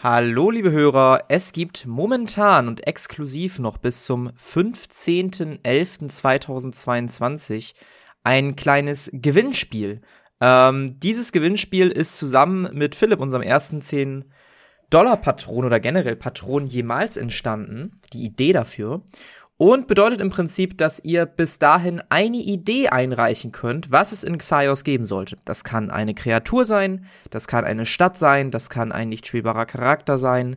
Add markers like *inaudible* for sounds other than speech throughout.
Hallo, liebe Hörer. Es gibt momentan und exklusiv noch bis zum 15.11.2022 ein kleines Gewinnspiel. Ähm, dieses Gewinnspiel ist zusammen mit Philipp, unserem ersten 10 Dollar Patron oder generell Patron jemals entstanden. Die Idee dafür und bedeutet im Prinzip, dass ihr bis dahin eine Idee einreichen könnt, was es in Xaios geben sollte. Das kann eine Kreatur sein, das kann eine Stadt sein, das kann ein nicht spielbarer Charakter sein.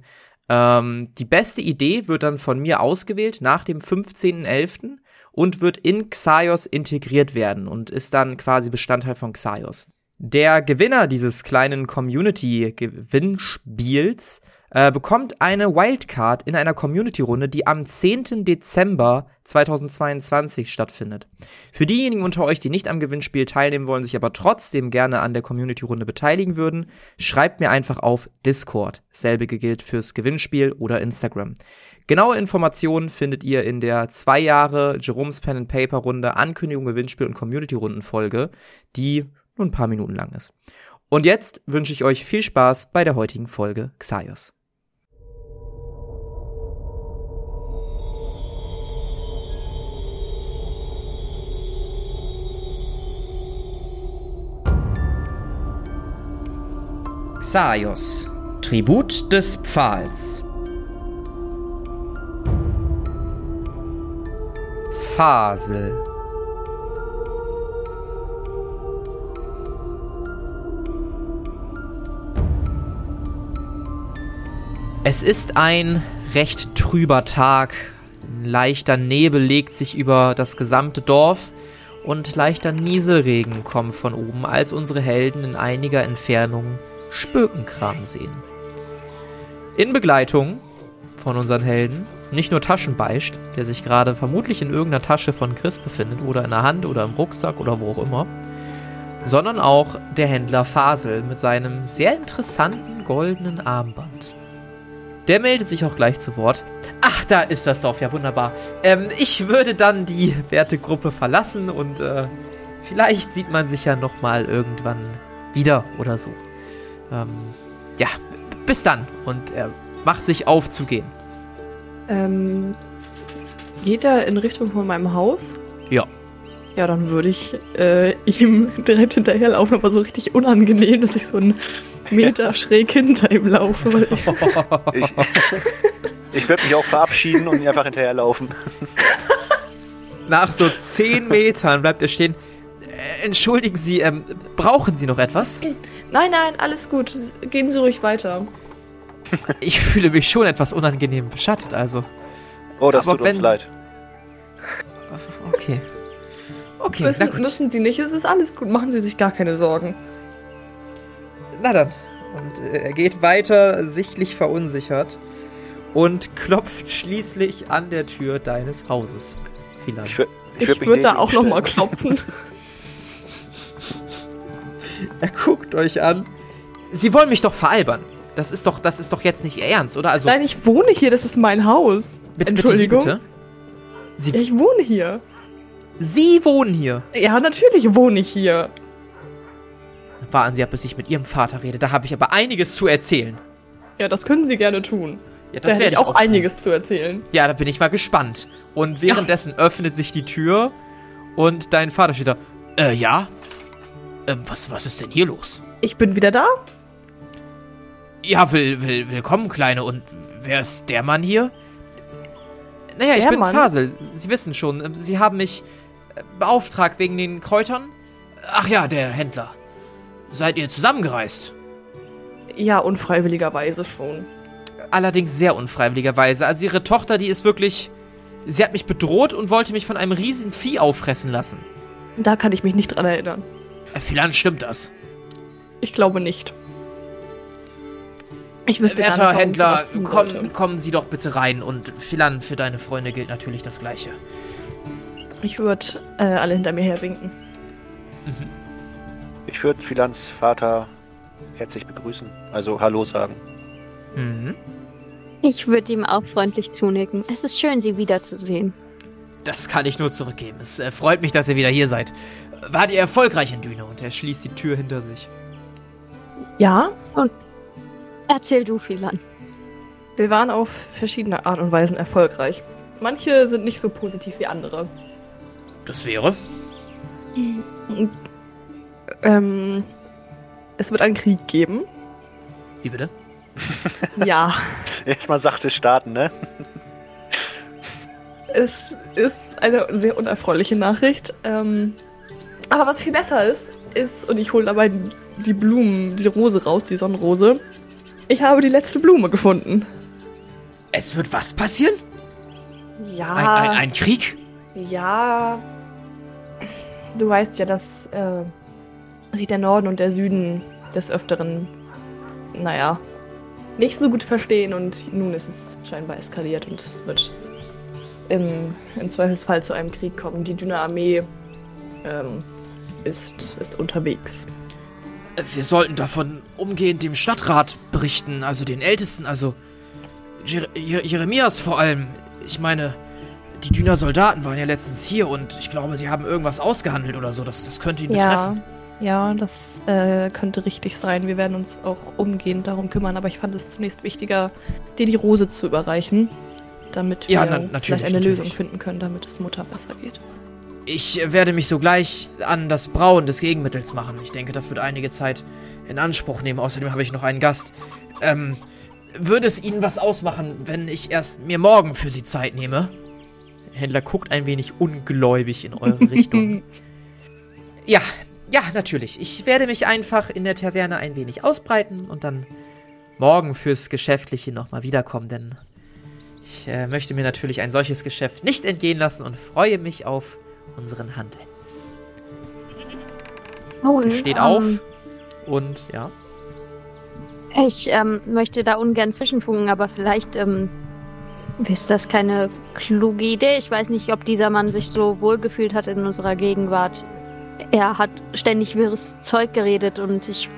Ähm, die beste Idee wird dann von mir ausgewählt nach dem 15.11. und wird in Xaios integriert werden und ist dann quasi Bestandteil von Xaios. Der Gewinner dieses kleinen Community-Gewinnspiels äh, bekommt eine Wildcard in einer Community-Runde, die am 10. Dezember 2022 stattfindet. Für diejenigen unter euch, die nicht am Gewinnspiel teilnehmen wollen, sich aber trotzdem gerne an der Community-Runde beteiligen würden, schreibt mir einfach auf Discord. Selbige gilt fürs Gewinnspiel oder Instagram. Genaue Informationen findet ihr in der zwei Jahre Jerome's Pen and Paper Runde Ankündigung, Gewinnspiel und Community-Runden Folge, die nur ein paar Minuten lang ist. Und jetzt wünsche ich euch viel Spaß bei der heutigen Folge Xaios. Xaios, Tribut des Pfahls. Fasel. Es ist ein recht trüber Tag. Ein leichter Nebel legt sich über das gesamte Dorf und leichter Nieselregen kommt von oben, als unsere Helden in einiger Entfernung Spökenkram sehen. In Begleitung von unseren Helden nicht nur Taschenbeißt, der sich gerade vermutlich in irgendeiner Tasche von Chris befindet oder in der Hand oder im Rucksack oder wo auch immer, sondern auch der Händler Fasel mit seinem sehr interessanten goldenen Armband. Der meldet sich auch gleich zu Wort. Ach, da ist das Dorf, ja wunderbar. Ähm, ich würde dann die Wertegruppe verlassen und äh, vielleicht sieht man sich ja nochmal irgendwann wieder oder so. Ähm, ja, bis dann. Und er macht sich auf zu gehen. Ähm, geht er in Richtung von meinem Haus? Ja. Ja, dann würde ich äh, ihm *laughs* direkt hinterherlaufen, aber so richtig unangenehm, dass ich so einen Meter ja. *laughs* schräg hinter ihm laufe. Weil ich *laughs* ich, ich würde mich auch verabschieden und ihn einfach hinterherlaufen. Nach so zehn Metern bleibt er stehen. Äh, entschuldigen Sie, ähm, brauchen Sie noch etwas? Nein, nein, alles gut. Gehen Sie ruhig weiter. Ich fühle mich schon etwas unangenehm beschattet, also. Oh, das Aber tut uns leid. Okay. Okay, müssen, na gut. müssen Sie nicht, es ist alles gut, machen Sie sich gar keine Sorgen. Na dann. Und äh, er geht weiter, sichtlich verunsichert und klopft schließlich an der Tür deines Hauses. Vielleicht. Ich, ich, ich würde da auch nochmal klopfen. *laughs* *laughs* er guckt euch an. Sie wollen mich doch veralbern. Das ist doch, das ist doch jetzt nicht ernst, oder? Also, Nein, ich wohne hier, das ist mein Haus. Bitte, Entschuldigung. Bitte, bitte? ich wohne hier. Sie wohnen hier? Ja, natürlich wohne ich hier. Warten Sie ab, bis ich mit Ihrem Vater rede. Da habe ich aber einiges zu erzählen. Ja, das können Sie gerne tun. Ja, das da hätte ich auch, auch einiges zu erzählen. Ja, da bin ich mal gespannt. Und währenddessen ja. öffnet sich die Tür und dein Vater steht da. Äh, ja? Ähm, was, was ist denn hier los? Ich bin wieder da. Ja, will, will, willkommen, Kleine. Und wer ist der Mann hier? Naja, der ich bin Mann? Fasel. Sie wissen schon, Sie haben mich äh, beauftragt wegen den Kräutern. Ach ja, der Händler. Seid ihr zusammengereist? Ja, unfreiwilligerweise schon. Allerdings sehr unfreiwilligerweise. Also ihre Tochter, die ist wirklich... Sie hat mich bedroht und wollte mich von einem riesigen Vieh auffressen lassen. Da kann ich mich nicht dran erinnern. Äh, Philan, stimmt das? Ich glaube nicht. Ich wüsste Werter gar nicht, Händler, komm, kommen Sie doch bitte rein und Philan, für deine Freunde gilt natürlich das Gleiche. Ich würde äh, alle hinter mir herwinken. Mhm. Ich würde Philans Vater herzlich begrüßen, also Hallo sagen. Mhm. Ich würde ihm auch freundlich zunicken. Es ist schön, Sie wiederzusehen. Das kann ich nur zurückgeben. Es äh, freut mich, dass ihr wieder hier seid. Wart ihr erfolgreich in Düne? Und er schließt die Tür hinter sich. Ja. Und erzähl du, Philan. Wir waren auf verschiedene Art und Weisen erfolgreich. Manche sind nicht so positiv wie andere. Das wäre? Ähm, es wird einen Krieg geben. Wie bitte? *laughs* *laughs* Ja, Erstmal sachte starten, ne? es ist eine sehr unerfreuliche Nachricht. Ähm, aber was viel besser ist, ist, und ich hole dabei die Blumen, die Rose raus, die Sonnenrose. Ich habe die letzte Blume gefunden. Es wird was passieren? Ja. Ein, ein, ein Krieg? Ja. Du weißt ja, dass äh, sich der Norden und der Süden des Öfteren, naja, nicht so gut verstehen und nun ist es scheinbar eskaliert und es wird im, im Zweifelsfall zu einem Krieg kommen. Die Dünne Armee ähm, ist, ist unterwegs. Wir sollten davon umgehend dem Stadtrat berichten, also den Ältesten, also Jer Jer Jeremias vor allem. Ich meine, die Düner Soldaten waren ja letztens hier und ich glaube, sie haben irgendwas ausgehandelt oder so. Das, das könnte ihn Ja, betreffen. ja, das äh, könnte richtig sein. Wir werden uns auch umgehend darum kümmern, aber ich fand es zunächst wichtiger, dir die Rose zu überreichen, damit wir Ja, na- natürlich, vielleicht eine natürlich. Lösung finden können, damit es Mutter besser geht. Ich werde mich sogleich an das Brauen des Gegenmittels machen. Ich denke, das wird einige Zeit in Anspruch nehmen. Außerdem habe ich noch einen Gast. Ähm, würde es Ihnen was ausmachen, wenn ich erst mir morgen für Sie Zeit nehme? Der Händler guckt ein wenig ungläubig in eure Richtung. *laughs* ja, ja, natürlich. Ich werde mich einfach in der Taverne ein wenig ausbreiten und dann morgen fürs Geschäftliche nochmal wiederkommen, denn ich äh, möchte mir natürlich ein solches Geschäft nicht entgehen lassen und freue mich auf unseren Handel. Steht Ähm, auf und ja. Ich ähm, möchte da ungern zwischenfunken, aber vielleicht ähm, ist das keine kluge Idee. Ich weiß nicht, ob dieser Mann sich so wohlgefühlt hat in unserer Gegenwart. Er hat ständig wirres Zeug geredet und ich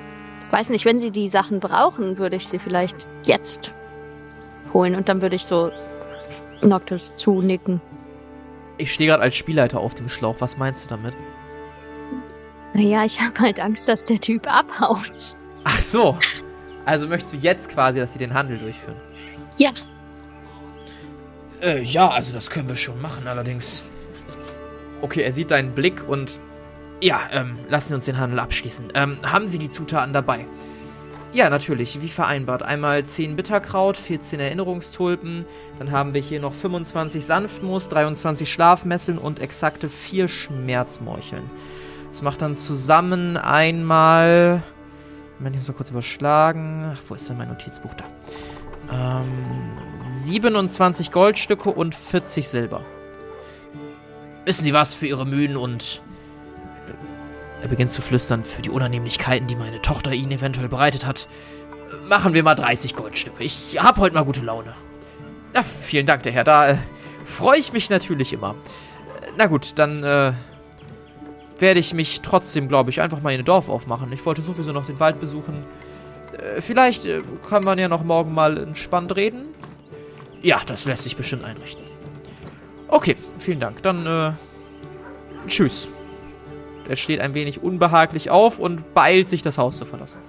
weiß nicht, wenn Sie die Sachen brauchen, würde ich sie vielleicht jetzt holen und dann würde ich so Noctis zunicken. Ich stehe gerade als Spielleiter auf dem Schlauch. Was meinst du damit? Naja, ich habe halt Angst, dass der Typ abhaut. Ach so. Also möchtest du jetzt quasi, dass sie den Handel durchführen? Ja. Äh, ja, also das können wir schon machen, allerdings. Okay, er sieht deinen Blick und. Ja, ähm, lassen Sie uns den Handel abschließen. Ähm, haben Sie die Zutaten dabei? Ja, natürlich, wie vereinbart. Einmal 10 Bitterkraut, 14 Erinnerungstulpen, dann haben wir hier noch 25 Sanftmoos, 23 Schlafmesseln und exakte 4 Schmerzmorcheln. Das macht dann zusammen einmal. Moment, ich muss noch kurz überschlagen. Ach, wo ist denn mein Notizbuch da? Ähm, 27 Goldstücke und 40 Silber. Wissen Sie was für Ihre Mühen und. Er beginnt zu flüstern für die Unannehmlichkeiten, die meine Tochter Ihnen eventuell bereitet hat. Machen wir mal 30 Goldstücke. Ich hab heute mal gute Laune. Ja, vielen Dank, der Herr. Da äh, freue ich mich natürlich immer. Äh, Na gut, dann äh, werde ich mich trotzdem, glaube ich, einfach mal in ein Dorf aufmachen. Ich wollte sowieso noch den Wald besuchen. Äh, vielleicht äh, kann man ja noch morgen mal entspannt reden. Ja, das lässt sich bestimmt einrichten. Okay, vielen Dank. Dann, äh, tschüss. Er steht ein wenig unbehaglich auf und beeilt sich, das Haus zu verlassen.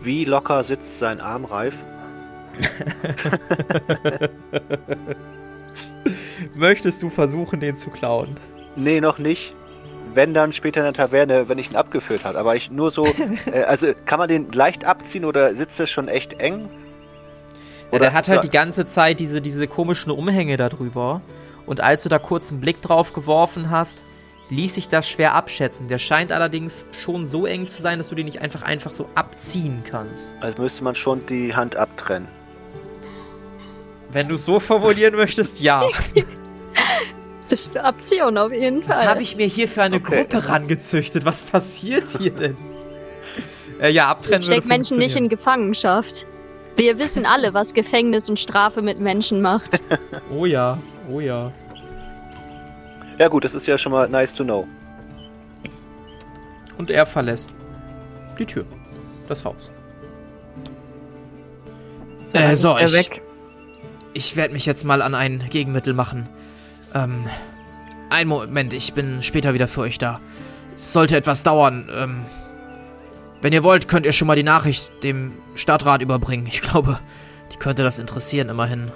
Wie locker sitzt sein Arm reif? *laughs* Möchtest du versuchen, den zu klauen? Nee, noch nicht. Wenn dann später in der Taverne, wenn ich ihn abgeführt habe. Aber ich nur so. *laughs* äh, also kann man den leicht abziehen oder sitzt das schon echt eng? Ja, der hat halt die ganze Zeit diese, diese komischen Umhänge da drüber. Und als du da kurz einen Blick drauf geworfen hast, ließ sich das schwer abschätzen. Der scheint allerdings schon so eng zu sein, dass du den nicht einfach einfach so abziehen kannst. Also müsste man schon die Hand abtrennen. Wenn du es so formulieren möchtest, ja. *laughs* Das ist eine Option auf jeden Fall. Was habe ich mir hier für eine Okay. Gruppe rangezüchtet? Was passiert hier denn? Äh, ja, abtrennen Steckt würde Menschen nicht in. Gefangenschaft. Wir wissen alle, was Gefängnis und Strafe mit Menschen macht. *laughs* Oh ja, oh ja. Ja gut, das ist ja schon mal nice to know. Und er verlässt die Tür. Das Haus. Äh, so, Er ich, weg. ich werde mich jetzt mal an ein Gegenmittel machen. Ähm, einen Moment, ich bin später wieder für euch da. Es sollte etwas dauern. Ähm, wenn ihr wollt, könnt ihr schon mal die Nachricht dem Stadtrat überbringen. Ich glaube, Die könnte das interessieren, immerhin.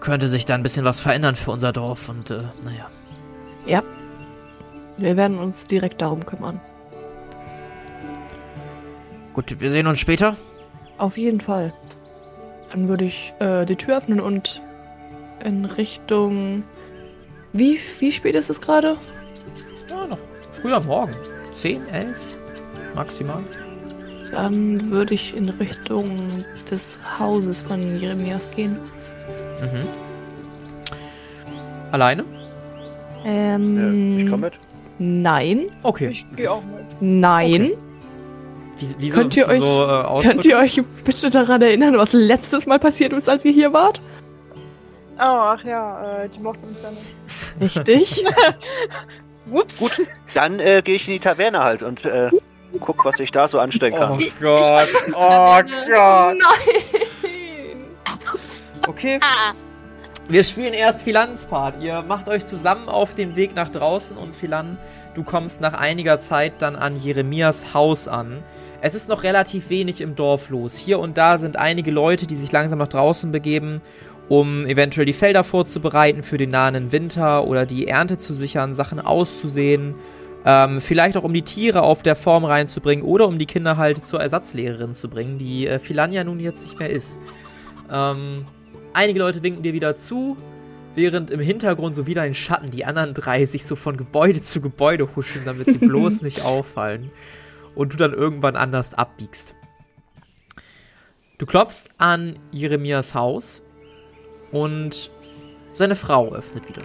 Könnte sich da ein bisschen was verändern für unser Dorf und, äh, naja. Ja. Wir werden uns direkt darum kümmern. Gut, wir sehen uns später. Auf jeden Fall. Dann würde ich äh, die Tür öffnen und in Richtung. Wie, wie spät ist es gerade? Ja, noch früher Morgen. 10, 11 maximal. Dann würde ich in Richtung des Hauses von Jeremias gehen. Mhm. Alleine? Ähm, Äh, ich komme mit. Nein. Okay. Ich gehe auch mit. Nein. Wie, wieso Könnt ihr euch- so, äh, Könnt ihr euch bitte daran erinnern, was letztes Mal passiert ist, als ihr hier wart? Oh, ach ja, äh, die mochten uns ja nicht. Richtig. *laughs* Ups. Gut, dann äh, gehe ich in die Taverne halt und äh, guck, was ich da so anstellen kann. Oh Gott. Oh Gott. Nein. Okay. Ah, Wir spielen erst Philans Part. Ihr macht euch zusammen auf den Weg nach draußen und Philan, du kommst nach einiger Zeit dann an Jeremias Haus an. Es ist noch relativ wenig im Dorf los. Hier und da sind einige Leute, die sich langsam nach draußen begeben, um eventuell die Felder vorzubereiten für den nahen Winter oder die Ernte zu sichern, Sachen auszusehen. Ähm, vielleicht auch um die Tiere auf der Form reinzubringen oder um die Kinder halt zur Ersatzlehrerin zu bringen, die äh, Philan ja nun jetzt nicht mehr ist. Ähm, einige Leute winken dir wieder zu, während im Hintergrund so wieder ein Schatten die anderen drei sich so von Gebäude zu Gebäude huschen, damit sie bloß nicht *laughs* auffallen. Und du dann irgendwann anders abbiegst. Du klopfst an Jeremias Haus und seine Frau öffnet wieder.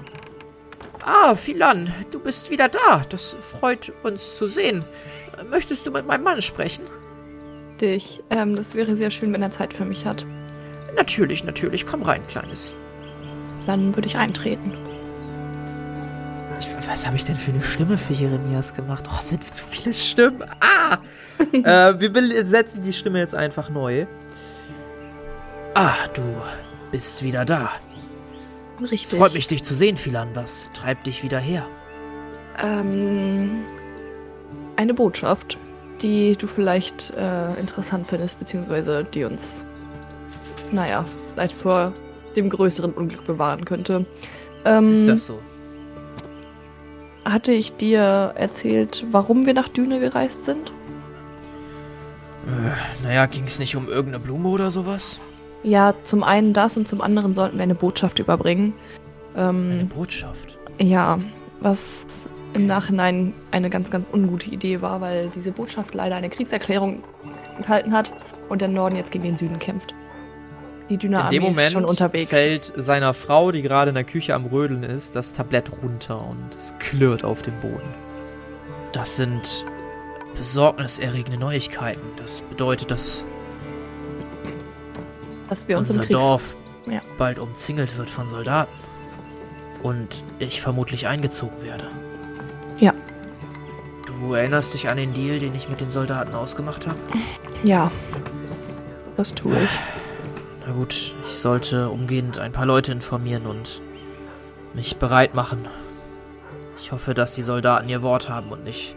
Ah, Philan, du bist wieder da. Das freut uns zu sehen. Möchtest du mit meinem Mann sprechen? Dich. Ähm, das wäre sehr schön, wenn er Zeit für mich hat. Natürlich, natürlich. Komm rein, Kleines. Dann würde ich eintreten. Ich, was habe ich denn für eine Stimme für Jeremias gemacht? Oh, es sind zu viele Stimmen. Ah! *laughs* äh, wir besetzen die Stimme jetzt einfach neu. Ah, du bist wieder da. Richtig. Es freut mich, dich zu sehen, Philan. Was treibt dich wieder her? Ähm, eine Botschaft, die du vielleicht äh, interessant findest, beziehungsweise die uns, naja, vielleicht vor dem größeren Unglück bewahren könnte. Ähm, Ist das so? Hatte ich dir erzählt, warum wir nach Düne gereist sind? Äh, naja, ging es nicht um irgendeine Blume oder sowas? Ja, zum einen das und zum anderen sollten wir eine Botschaft überbringen. Eine Ähm, Botschaft. ja, was im Nachhinein eine ganz, ganz ungute Idee war, weil diese Botschaft leider eine Kriegserklärung enthalten hat und der Norden jetzt gegen den Süden kämpft. Die In Düne-Armee dem Moment schon unterwegs. fällt seiner Frau, die gerade in der Küche am Rödeln ist, das Tablett runter und es klirrt auf dem Boden. Das sind besorgniserregende Neuigkeiten. Das bedeutet, dass dass wir uns im unser Dorf Ja. bald umzingelt wird von Soldaten. Und ich vermutlich eingezogen werde. Ja. Du erinnerst dich an den Deal, den ich mit den Soldaten ausgemacht habe? Ja, das tue ich. Na gut, ich sollte umgehend ein paar Leute informieren und mich bereit machen. Ich hoffe, dass die Soldaten ihr Wort haben und nicht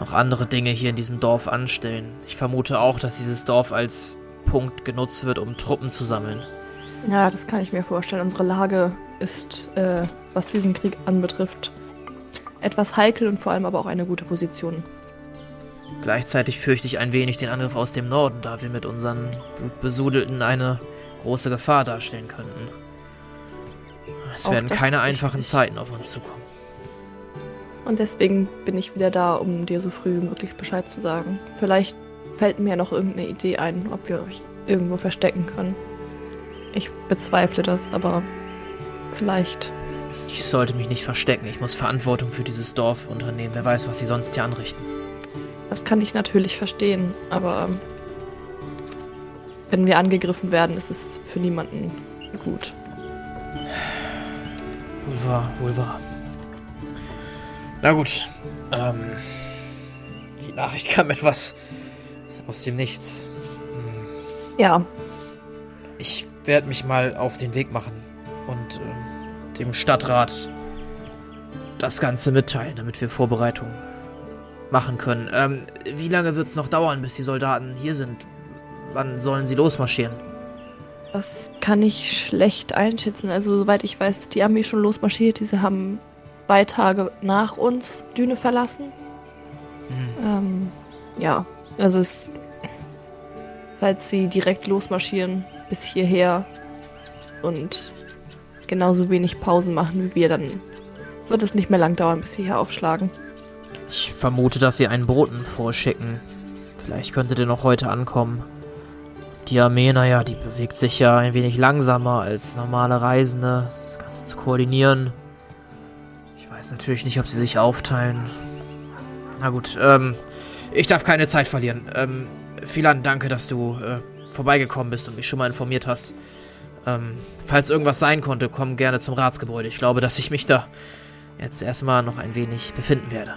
noch andere Dinge hier in diesem Dorf anstellen. Ich vermute auch, dass dieses Dorf als Punkt genutzt wird, um Truppen zu sammeln. Ja, das kann ich mir vorstellen. Unsere Lage ist, äh, was diesen Krieg anbetrifft, etwas heikel und vor allem aber auch eine gute Position. Gleichzeitig fürchte ich ein wenig den Angriff aus dem Norden, da wir mit unseren Blutbesudelten eine große Gefahr darstellen könnten. Es Auch werden keine einfachen richtig. Zeiten auf uns zukommen. Und deswegen bin ich wieder da, um dir so früh wie möglich Bescheid zu sagen. Vielleicht fällt mir ja noch irgendeine Idee ein, ob wir euch irgendwo verstecken können. Ich bezweifle das, aber vielleicht. Ich sollte mich nicht verstecken. Ich muss Verantwortung für dieses Dorf unternehmen. Wer weiß, was sie sonst hier anrichten. Das kann ich natürlich verstehen, aber wenn wir angegriffen werden, ist es für niemanden gut. Wohl wahr, wohl wahr. Na gut. Ähm, die Nachricht *laughs* kam etwas aus dem Nichts. Ja, Ich werde mich mal auf den Weg machen und ähm, dem Stadtrat das Ganze mitteilen, damit wir Vorbereitungen machen können. Ähm, wie lange wird es noch dauern, bis die Soldaten hier sind? Wann sollen sie losmarschieren? Das kann ich schlecht einschätzen. Also, soweit ich weiß, ist die Armee schon losmarschiert. Diese haben zwei Tage nach uns Düne verlassen. Hm. Ähm, ja, also es, falls sie direkt losmarschieren bis hierher und genauso wenig Pausen machen wie wir, dann wird es nicht mehr lang dauern, bis sie hier aufschlagen. Ich vermute, dass sie einen Boten vorschicken. Vielleicht könnte der noch heute ankommen. Die Armee, naja, die bewegt sich ja ein wenig langsamer als normale Reisende. Das Ganze zu koordinieren. Ich weiß natürlich nicht, ob sie sich aufteilen. Na gut, ähm, ich darf keine Zeit verlieren. Ähm, Philan, danke, dass du äh, vorbeigekommen bist und mich schon mal informiert hast. Ähm, falls irgendwas sein konnte, komm gerne zum Ratsgebäude. Ich glaube, dass ich mich da jetzt erstmal noch ein wenig befinden werde.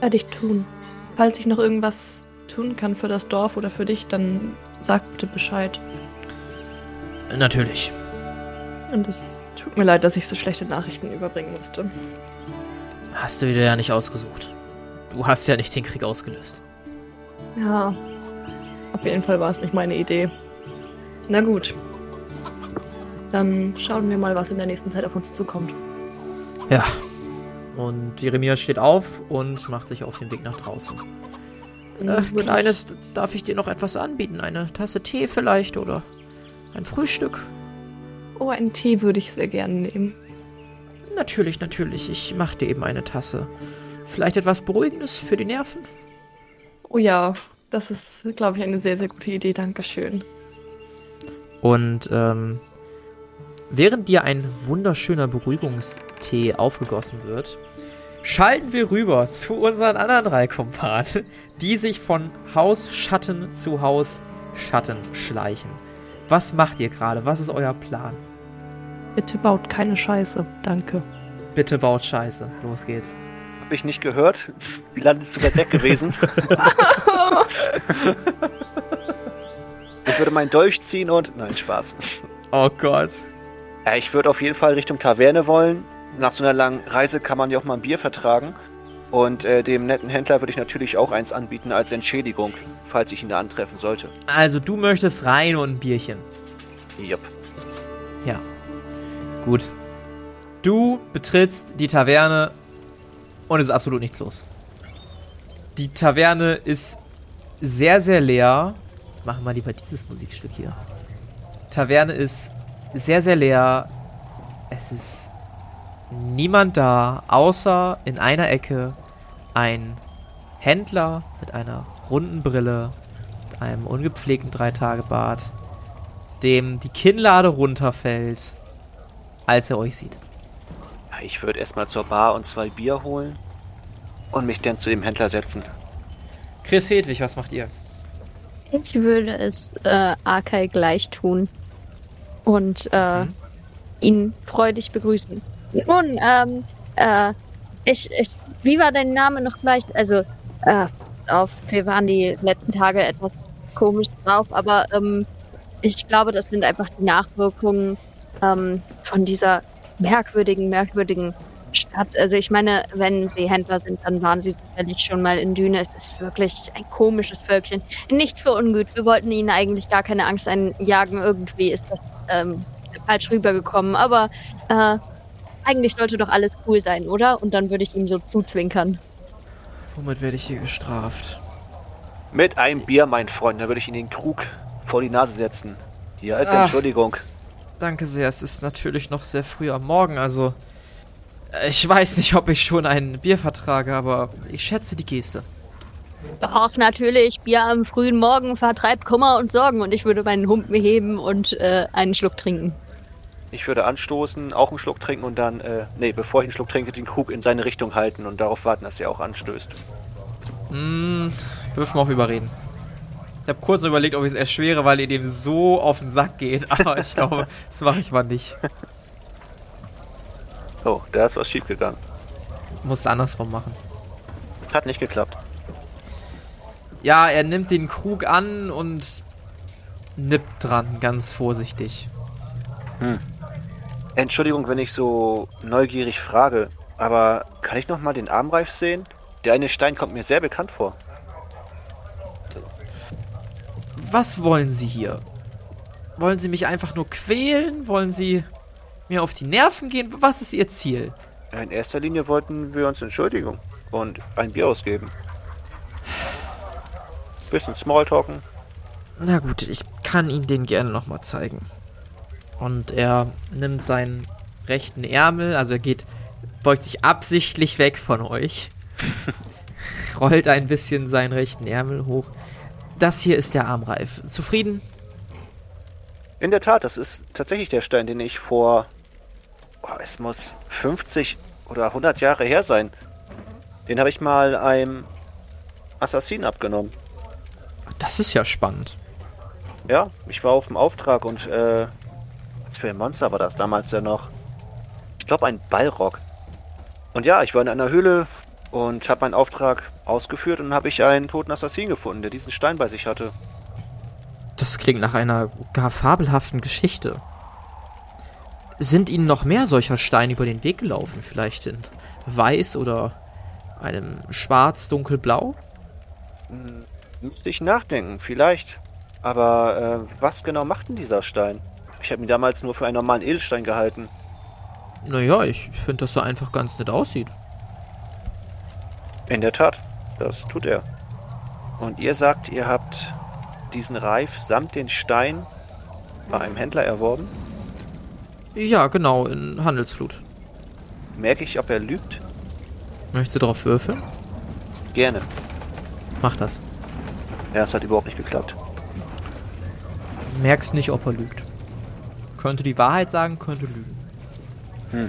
Werde ich tun. Falls ich noch irgendwas tun kann für das Dorf oder für dich, dann sag bitte Bescheid. Natürlich. Und es tut mir leid, dass ich so schlechte Nachrichten überbringen musste. Hast du wieder ja nicht ausgesucht. Du hast ja nicht den Krieg ausgelöst. Ja, auf jeden Fall war es nicht meine Idee. Na gut. Dann schauen wir mal, was in der nächsten Zeit auf uns zukommt. Ja. Und Jeremias steht auf und macht sich auf den Weg nach draußen. Äh, würde Kleines, darf ich dir noch etwas anbieten? Eine Tasse Tee vielleicht oder ein Frühstück? Oh, einen Tee würde ich sehr gerne nehmen. Natürlich, natürlich. Ich mache dir eben eine Tasse. Vielleicht etwas Beruhigendes für die Nerven? Oh ja, das ist, glaube ich, eine sehr, sehr gute Idee. Dankeschön. Und ähm, während dir ein wunderschöner Beruhigungstee aufgegossen wird, schalten wir rüber zu unseren anderen drei Kumpanen, die sich von Hausschatten zu Hausschatten schleichen. Was macht ihr gerade? Was ist euer Plan? Bitte baut keine Scheiße. Danke. Bitte baut Scheiße. Los geht's. Hab ich nicht gehört. Wie landet es sogar weg gewesen? *laughs* ich würde meinen Dolch ziehen und. Nein, Spaß. Oh Gott. Ja, ich würde auf jeden Fall Richtung Taverne wollen. Nach so einer langen Reise kann man ja auch mal ein Bier vertragen. Und äh, dem netten Händler würde ich natürlich auch eins anbieten als Entschädigung, falls ich ihn da antreffen sollte. Also du möchtest rein und ein Bierchen. Jupp. Ja. Gut. Du betrittst die Taverne und es ist absolut nichts los. Die Taverne ist sehr, sehr leer. Machen wir lieber dieses Musikstück hier. Taverne ist sehr, sehr leer. Es ist niemand da, außer in einer Ecke ein Händler mit einer runden Brille, mit einem ungepflegten Dreitagebart, dem die Kinnlade runterfällt, als er euch sieht. Ja, ich würde erstmal zur Bar und zwei Bier holen und mich dann zu dem Händler setzen. Chris Hedwig, was macht ihr? Ich würde es äh, Arkai gleich tun und äh, Mhm. ihn freudig begrüßen. Nun, ähm, äh, ich, ich, wie war dein Name noch gleich? Also, äh, pass auf, wir waren die letzten Tage etwas komisch drauf, aber ähm, ich glaube, das sind einfach die Nachwirkungen ähm, von dieser merkwürdigen, merkwürdigen Stadt. Also ich meine, wenn sie Händler sind, dann waren sie sicherlich schon mal in Düne. Es ist wirklich ein komisches Völkchen. Nichts für ungut. Wir wollten ihnen eigentlich gar keine Angst einjagen. Irgendwie ist das ähm, falsch rübergekommen. Aber äh, eigentlich sollte doch alles cool sein, oder? Und dann würde ich ihm so zuzwinkern. Womit werde ich hier gestraft? Mit einem Bier, mein Freund, dann würde ich Ihnen den Krug vor die Nase setzen. Hier als Ach. Entschuldigung. Danke sehr, es ist natürlich noch sehr früh am Morgen, also äh, ich weiß nicht, ob ich schon ein Bier vertrage, aber ich schätze die Geste. Doch, natürlich. Bier am frühen Morgen vertreibt Kummer und Sorgen. Und ich würde meinen Humpen heben und äh, einen Schluck trinken. Ich würde anstoßen, auch einen Schluck trinken und dann, äh, nee, bevor ich einen Schluck trinke, den Krug in seine Richtung halten und darauf warten, dass er auch anstößt. Hm, wirf mal auf Überreden. Ich habe kurz überlegt, ob ich es erschwere, weil ihr dem so auf den Sack geht, *laughs* aber ich glaube, das mache ich mal nicht. *laughs* Oh, da ist was schiefgegangen. Muss es andersrum machen. Hat nicht geklappt. Ja, er nimmt den Krug an und nippt dran, ganz vorsichtig. Entschuldigung, wenn ich so neugierig frage, aber kann ich noch mal den Armreif sehen? Der eine Stein kommt mir sehr bekannt vor. Was wollen Sie hier? Wollen Sie mich einfach nur quälen? Wollen Sie mir auf die Nerven gehen? Was ist Ihr Ziel? In erster Linie wollten wir uns entschuldigen und ein Bier ausgeben. Bisschen Smalltalken. Na gut, ich kann Ihnen den gerne nochmal zeigen. Und er nimmt seinen rechten Ärmel, also er geht, beugt sich absichtlich weg von euch. *laughs* rollt ein bisschen seinen rechten Ärmel hoch. Das hier ist der Armreif. Zufrieden? In der Tat, das ist tatsächlich der Stein, den ich vor. Oh, es muss 50 oder 100 Jahre her sein. Den habe ich mal einem Assassinen abgenommen. Das ist ja spannend. Ja, ich war auf dem Auftrag und äh, was für ein Monster war das damals ja noch? Ich glaube ein Ballrock. Und ja, ich war in einer Höhle und habe meinen Auftrag ausgeführt und habe ich einen toten Assassinen gefunden, der diesen Stein bei sich hatte. Das klingt nach einer gar fabelhaften Geschichte. Sind Ihnen noch mehr solcher Steine über den Weg gelaufen? Vielleicht in weiß oder einem schwarz, dunkelblau? Hm, müsste ich nachdenken, vielleicht. Aber äh, was genau macht denn dieser Stein? Ich habe ihn damals nur für einen normalen Edelstein gehalten. Naja, ich finde, dass er einfach ganz nett aussieht. In der Tat, das tut er. Und ihr sagt, ihr habt diesen Reif samt den Stein bei einem Händler erworben? Ja, genau, in Handelsflut. Merke ich, ob er lügt? Möchtest du darauf würfeln? Gerne. Mach das. Ja, es hat überhaupt nicht geklappt. Merkst nicht, ob er lügt. Könnte die Wahrheit sagen, könnte lügen. Hm.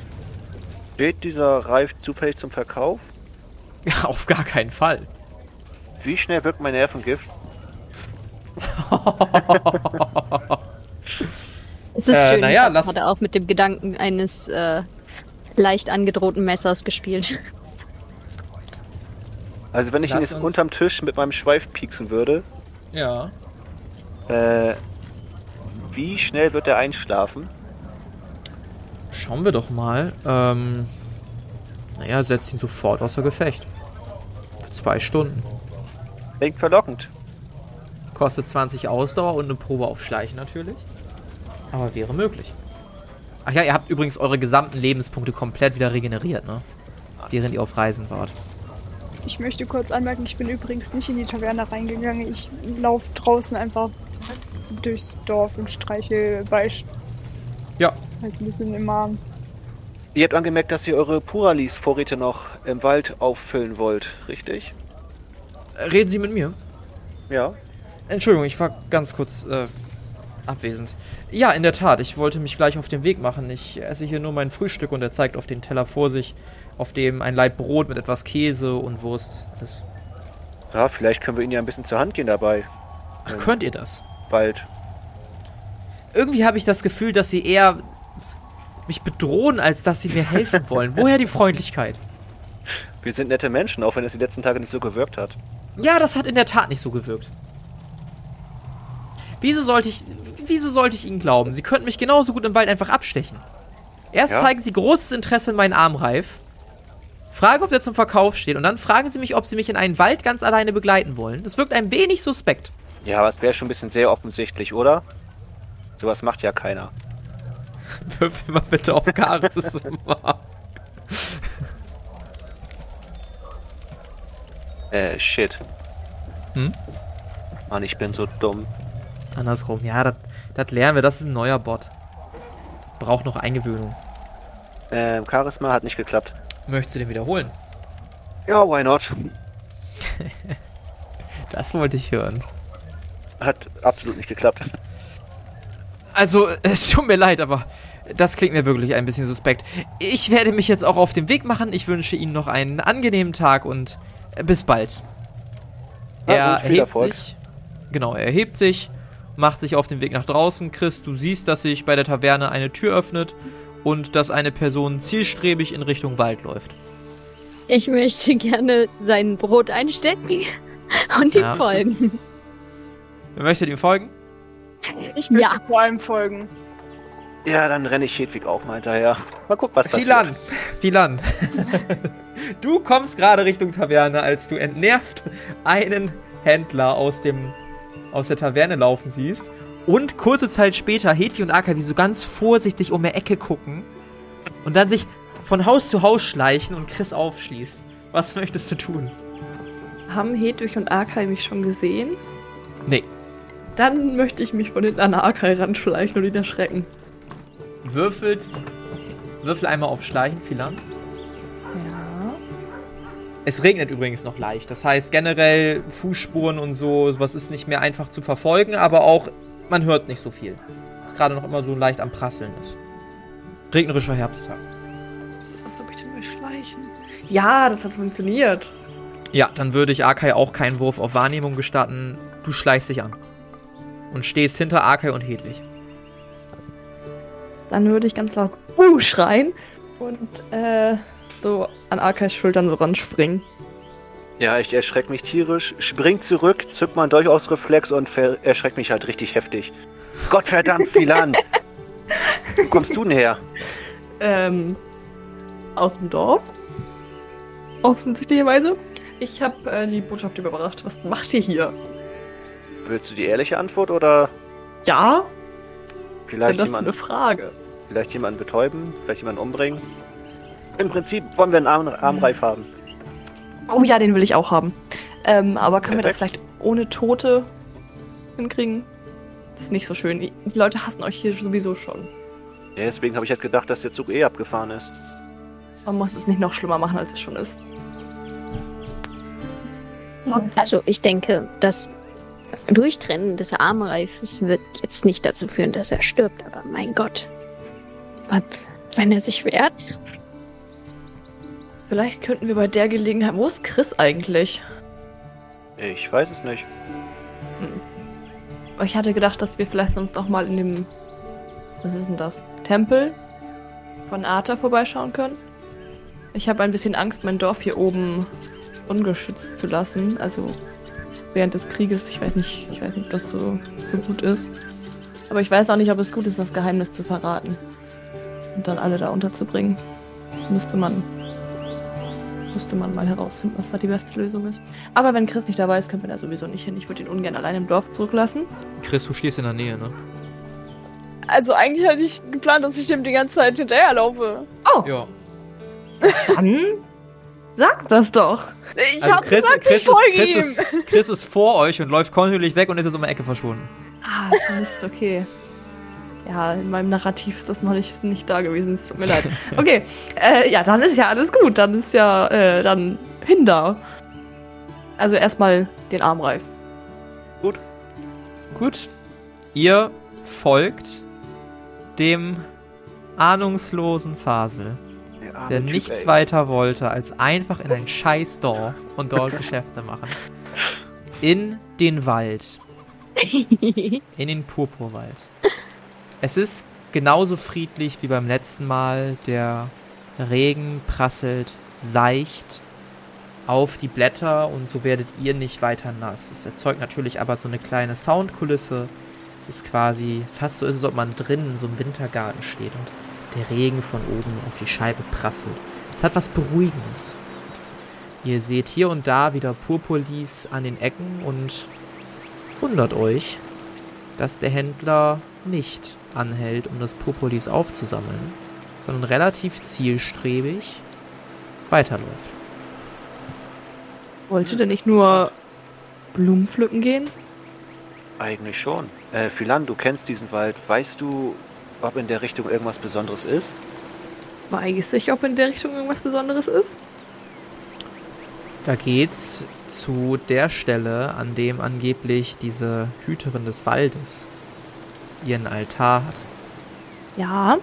Steht dieser Reif zufällig zum Verkauf? Auf gar keinen Fall. Wie schnell wirkt mein Nervengift? *laughs* es ist Äh, schön, naja, ich gerade auch mit dem Gedanken eines äh, leicht angedrohten Messers gespielt. Also wenn ich ihn Lass jetzt uns- unterm Tisch mit meinem Schweif pieksen würde, Ja. äh, wie schnell wird er einschlafen? Schauen wir doch mal. Ähm, naja, setzt ihn sofort außer Gefecht. Für zwei Stunden. Klingt verlockend. Kostet 20 Ausdauer und eine Probe auf Schleichen natürlich. Aber wäre möglich. Ach ja, ihr habt übrigens eure gesamten Lebenspunkte komplett wieder regeneriert, ne? Während ihr auf Reisen wart. Ich möchte kurz anmerken, ich bin übrigens nicht in die Taverne reingegangen. Ich laufe draußen einfach durchs Dorf und streiche Beisch Ja, halt ein bisschen im Arm. Ihr habt angemerkt, dass ihr eure Puralis-Vorräte noch im Wald auffüllen wollt, richtig? reden Sie mit mir. Ja. Entschuldigung, ich war ganz kurz äh, abwesend. Ja, in der Tat, ich wollte mich gleich auf den Weg machen. Ich esse hier nur mein Frühstück und er zeigt auf den Teller vor sich, auf dem ein Laib Brot mit etwas Käse und Wurst ist. Ja, vielleicht können wir Ihnen ja ein bisschen zur Hand gehen dabei. Ach, könnt ihr das? Bald. Irgendwie habe ich das Gefühl, dass sie eher mich bedrohen, als dass sie mir helfen *laughs* wollen. Woher die Freundlichkeit? Wir sind nette Menschen, auch wenn es die letzten Tage nicht so gewirkt hat. Ja, das hat in der Tat nicht so gewirkt. Wieso sollte ich, wieso sollte ich Ihnen glauben? Sie könnten mich genauso gut im Wald einfach abstechen. Erst Ja. zeigen Sie großes Interesse in meinen Armreif, fragen, ob der zum Verkauf steht, und dann fragen Sie mich, ob Sie mich in einen Wald ganz alleine begleiten wollen. Das wirkt ein wenig suspekt. Ja, aber es wäre schon ein bisschen sehr offensichtlich, oder? Sowas macht ja keiner. *laughs* Würfel mal bitte auf Charisma. *laughs* Äh, shit. Hm? Mann, ich bin so dumm. Andersrum, ja, das das lernen wir, das ist ein neuer Bot. Braucht noch Eingewöhnung. Ähm, Charisma hat nicht geklappt. Möchtest du den wiederholen? Ja, why not? *laughs* Das wollte ich hören. Hat absolut nicht geklappt. Also, *laughs* es tut mir leid, aber das klingt mir wirklich ein bisschen suspekt. Ich werde mich jetzt auch auf den Weg machen. Ich wünsche Ihnen noch einen angenehmen Tag und äh, bis bald. Er gut, viel erhebt Erfolg. sich. Genau, er erhebt sich, macht sich auf den Weg nach draußen. Chris, du siehst, dass sich bei der Taverne eine Tür öffnet und dass eine Person zielstrebig in Richtung Wald läuft. Ich möchte gerne sein Brot einstecken und ihm Ja. folgen. Wer möchte ihm folgen? Ich möchte Ja. vor allem folgen. Ja, dann renne ich Hedwig auch mal hinterher. Mal gucken, was passiert. Filan, Filan. *laughs* du kommst gerade Richtung Taverne, als du entnervt einen Händler aus dem aus der Taverne laufen siehst Und kurze Zeit später Hedwig und Aka, wie so ganz vorsichtig um die Ecke gucken und dann sich von Haus zu Haus schleichen und Chris aufschließt. Was möchtest du tun? Haben Hedwig und Arkai mich schon gesehen? Nee. Dann möchte ich mich von hinten an Arkai ranschleichen und ihn erschrecken. Würfelt. Würfel einmal auf Schleichen, Philan. Ja. Es regnet übrigens noch leicht. Das heißt, generell Fußspuren und so, sowas ist nicht mehr einfach zu verfolgen, aber auch, man hört nicht so viel. Es gerade noch immer so leicht am Prasseln ist. Regnerischer Herbsttag. Was habe ich denn bei Schleichen? Ja, das hat funktioniert. Ja, dann würde ich Arkai auch keinen Wurf auf Wahrnehmung gestatten. Du schleichst dich an. Und stehst hinter Arkai und Hedwig. Dann würde ich ganz laut Uh schreien und äh, so an Arkais Schultern so ranspringen. Ja, ich erschrecke mich tierisch, spring zurück, zück meinen Durchausreflex und ver- erschreckt mich halt richtig heftig. Gottverdammt, Philan! *laughs* Wo kommst du denn her? Ähm, aus dem Dorf. Offensichtlicherweise. Ich habe äh, die Botschaft überbracht. Was macht ihr hier? Willst du die ehrliche Antwort oder Ja? Vielleicht das für eine jemanden, Frage? vielleicht jemanden betäuben, vielleicht jemanden umbringen? Im Prinzip wollen wir einen Arm, Armreif haben. Oh ja, den will ich auch haben. Ähm, aber können wir das Perfekt. vielleicht ohne Tote hinkriegen? Das ist nicht so schön. Die Leute hassen euch hier sowieso schon. Ja, deswegen habe ich halt gedacht, dass der Zug eh abgefahren ist. Man muss es nicht noch schlimmer machen, als es schon ist. Also ich denke, das Durchtrennen des Armreifes wird jetzt nicht dazu führen, dass er stirbt, aber mein Gott. Und wenn er sich wehrt, Vielleicht könnten wir bei der Gelegenheit. Wo ist Chris eigentlich? Ich weiß es nicht. Ich hatte gedacht, dass wir vielleicht sonst noch mal in dem. Was ist denn das? Tempel von Arta vorbeischauen können. Ich habe ein bisschen Angst, mein Dorf hier oben ungeschützt zu lassen. Also während des Krieges. Ich weiß nicht, ich weiß nicht, ob das so, so gut ist. Aber ich weiß auch nicht, ob es gut ist, das Geheimnis zu verraten. Und dann alle da unterzubringen. Müsste man. Müsste man mal herausfinden, was da die beste Lösung ist. Aber wenn Chris nicht dabei ist, können wir da sowieso nicht hin. Ich würde ihn ungern allein im Dorf zurücklassen. Chris, du stehst in der Nähe, ne? Also eigentlich hatte ich geplant, dass ich dem die ganze Zeit hinterherlaufe. Ja. Dann sag das doch. Ich Also hab Chris, gesagt, Chris, ich folge ist, ihm. Chris, ist, Chris ist vor euch und läuft kontinuierlich weg und ist jetzt um die Ecke verschwunden. Ah, dann ist okay. Ja, in meinem Narrativ ist das noch nicht, nicht da gewesen. Es tut mir leid. Okay, äh, ja, dann ist ja alles gut. Dann ist ja, äh, dann hin da. Also erstmal den Armreif. Gut. Ihr folgt dem ahnungslosen Fasel, Der, Typ, nichts ey. weiter wollte, als einfach in ein Scheißdorf und dort *laughs* Geschäfte machen. In den Wald. *laughs* In den Purpurwald. Es ist genauso friedlich wie beim letzten Mal. Der Regen prasselt seicht auf die Blätter und so werdet ihr nicht weiter nass. Es erzeugt natürlich aber so eine kleine Soundkulisse. Es ist quasi fast so, ist, als ob man drinnen in so einem Wintergarten steht und der Regen von oben auf die Scheibe prasselt. Es hat was Beruhigendes. Ihr seht hier und da wieder Purpurlis an den Ecken und wundert euch, dass der Händler nicht anhält, um das Purpurlis aufzusammeln, sondern relativ zielstrebig weiterläuft. Wollte denn nicht nur Blumen pflücken gehen? Eigentlich schon. Äh, Philan, du kennst diesen Wald. Weißt du, ob in der Richtung irgendwas Besonderes ist? Weiß ich, ob in der Richtung irgendwas Besonderes ist? Da geht's zu der Stelle, an dem angeblich diese Hüterin des Waldes ihren Altar hat. Ja.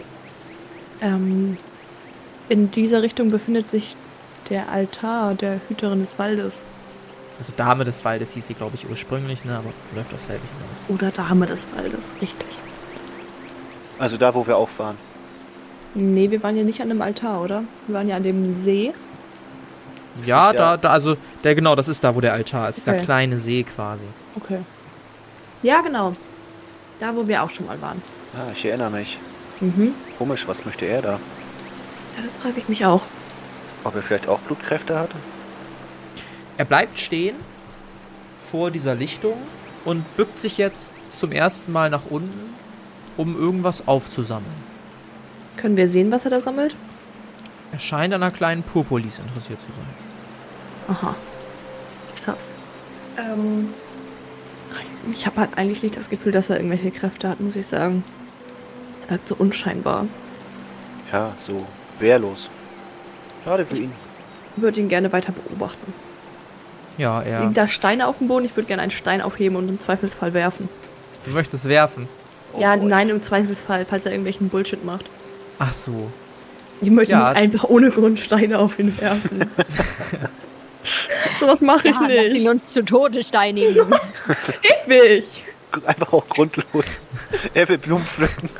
Ähm, in dieser Richtung befindet sich der Altar der Hüterin des Waldes. Also Dame des Waldes hieß sie, glaube ich, ursprünglich, ne? aber läuft auf selbe hinaus. Oder Dame des Waldes, richtig. Also da, wo wir auch waren. Nee, wir waren ja nicht an dem Altar, oder? Wir waren ja an dem See. Ja, da, da, also, der, genau, das ist da, wo der Altar ist. Okay. kleine See quasi. Okay. Ja, genau. Da, wo wir auch schon mal waren. Ah, ich erinnere mich. Mhm. Komisch, was möchte er da? Ja, das frage ich mich auch. Ob er vielleicht auch Blutkräfte hat? Er bleibt stehen vor dieser Lichtung und bückt sich jetzt zum ersten Mal nach unten, um irgendwas aufzusammeln. Können wir sehen, was er da sammelt? Er scheint an einer kleinen Purpurlis interessiert zu sein. Aha. Ist das? Ähm. Ich habe halt eigentlich nicht das Gefühl, dass er irgendwelche Kräfte hat, muss ich sagen. Er hat so unscheinbar. Ja, so wehrlos. Schade für ihn. Ich würde ihn gerne weiter beobachten. Ja, er. Liegen da Steine auf dem Boden? Ich würde gerne einen Stein aufheben und im Zweifelsfall werfen. Du möchtest werfen. Ja, nein, im Zweifelsfall, falls er irgendwelchen Bullshit macht. Ach so. Ich möchte Ja. nicht einfach ohne Grund Steine auf ihn werfen. *laughs* so was mache ich Ja, lass ihn nicht. uns zu Tode steinigen. *laughs* Ewig. Einfach auch grundlos. er will Blumen pflücken.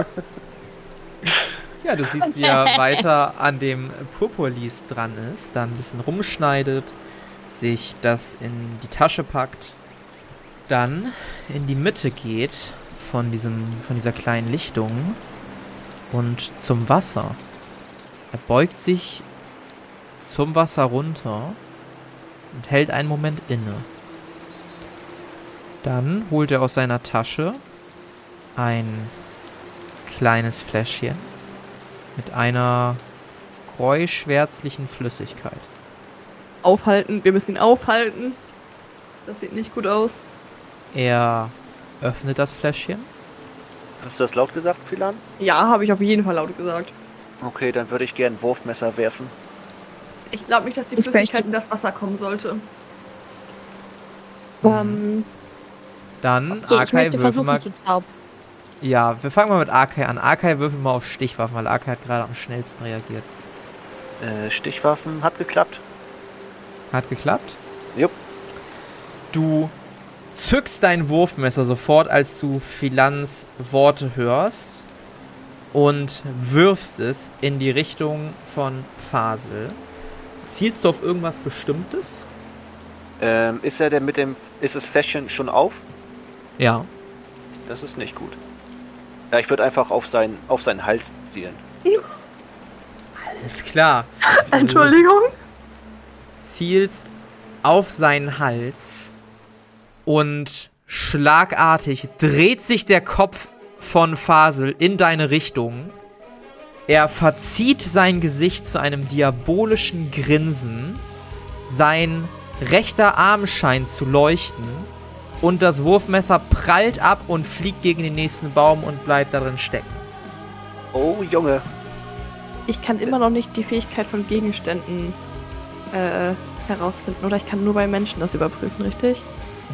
Ja, du siehst, wie er *laughs* weiter an dem Purpurlis dran ist, dann ein bisschen rumschneidet, sich das in die Tasche packt, dann in die Mitte geht von, diesem, von dieser kleinen Lichtung und zum Wasser. Er beugt sich zum Wasser runter und hält einen Moment inne. Dann holt er aus seiner Tasche ein kleines Fläschchen mit einer gräuschwärzlichen Flüssigkeit. Aufhalten, wir müssen ihn aufhalten. Das sieht nicht gut aus. Er öffnet das Fläschchen. Hast du das laut gesagt, Philan? Ja, habe ich auf jeden Fall laut gesagt. Okay, dann würde ich gern ein Wurfmesser werfen. Ich glaube nicht, dass die Ich Flüssigkeit möchte- in das Wasser kommen sollte. ähm, Dann okay, ich Arkai möchte versuchen mal. zu zaubern. Ja, wir fangen mal mit Arkai an. Arkai würfel mal auf Stichwaffen, weil Arkai hat gerade am schnellsten reagiert. Äh, Stichwaffen hat geklappt. Hat geklappt? Jupp. Du zückst dein Wurfmesser sofort, als du Philans Worte hörst und wirfst es in die Richtung von Fasel. Zielst du auf irgendwas Bestimmtes? Ähm, ist er denn mit dem. Ist das Fläschchen schon auf? Ja. Das ist nicht gut. Ja, ich würde einfach auf, sein, auf seinen Hals zielen. Ist klar. *laughs* Entschuldigung. zielst auf seinen Hals und schlagartig dreht sich der Kopf von Fasel in deine Richtung. Er verzieht sein Gesicht zu einem diabolischen Grinsen. Sein rechter Arm scheint zu leuchten. Und das Wurfmesser prallt ab und fliegt gegen den nächsten Baum und bleibt darin stecken. Oh, Junge. Ich kann immer noch nicht die Fähigkeit von Gegenständen äh, herausfinden. Oder ich kann nur bei Menschen das überprüfen, richtig?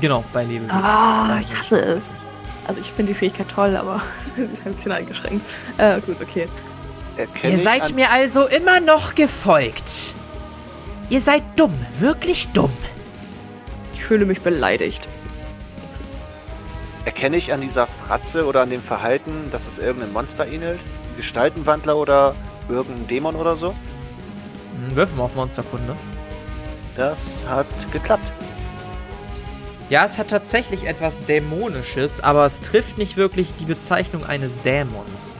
Genau, bei Lebewesen. Ah, ich hasse es. Also ich finde die Fähigkeit toll, aber *laughs* es ist ein bisschen eingeschränkt. Äh, gut, okay. Erkenne Ihr seid mir also immer noch gefolgt. Ihr seid dumm, wirklich dumm. Ich fühle mich beleidigt. Erkenne ich an dieser Fratze oder an dem Verhalten, dass es irgendein Monster ähnelt? Gestaltenwandler oder irgendein Dämon oder so? Hm, Würfen wir auf Monsterkunde. Das hat geklappt. Ja, es hat tatsächlich etwas Dämonisches, aber es trifft nicht wirklich die Bezeichnung eines Dämons.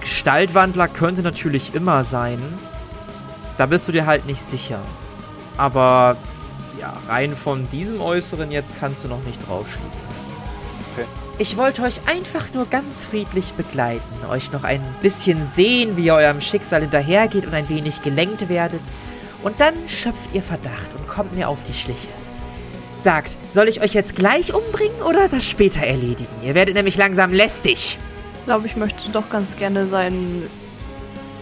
Gestaltwandler könnte natürlich immer sein. Da bist du dir halt nicht sicher. Aber ja, rein von diesem Äußeren jetzt kannst du noch nicht drauf schließen. Okay. Ich wollte euch einfach nur ganz friedlich begleiten, euch noch ein bisschen sehen, wie ihr eurem Schicksal hinterhergeht und ein wenig gelenkt werdet. Und dann schöpft ihr Verdacht und kommt mir auf die Schliche. Sagt, soll ich euch jetzt gleich umbringen oder das später erledigen? Ihr werdet nämlich langsam lästig. Ich glaube, ich möchte doch ganz gerne sein,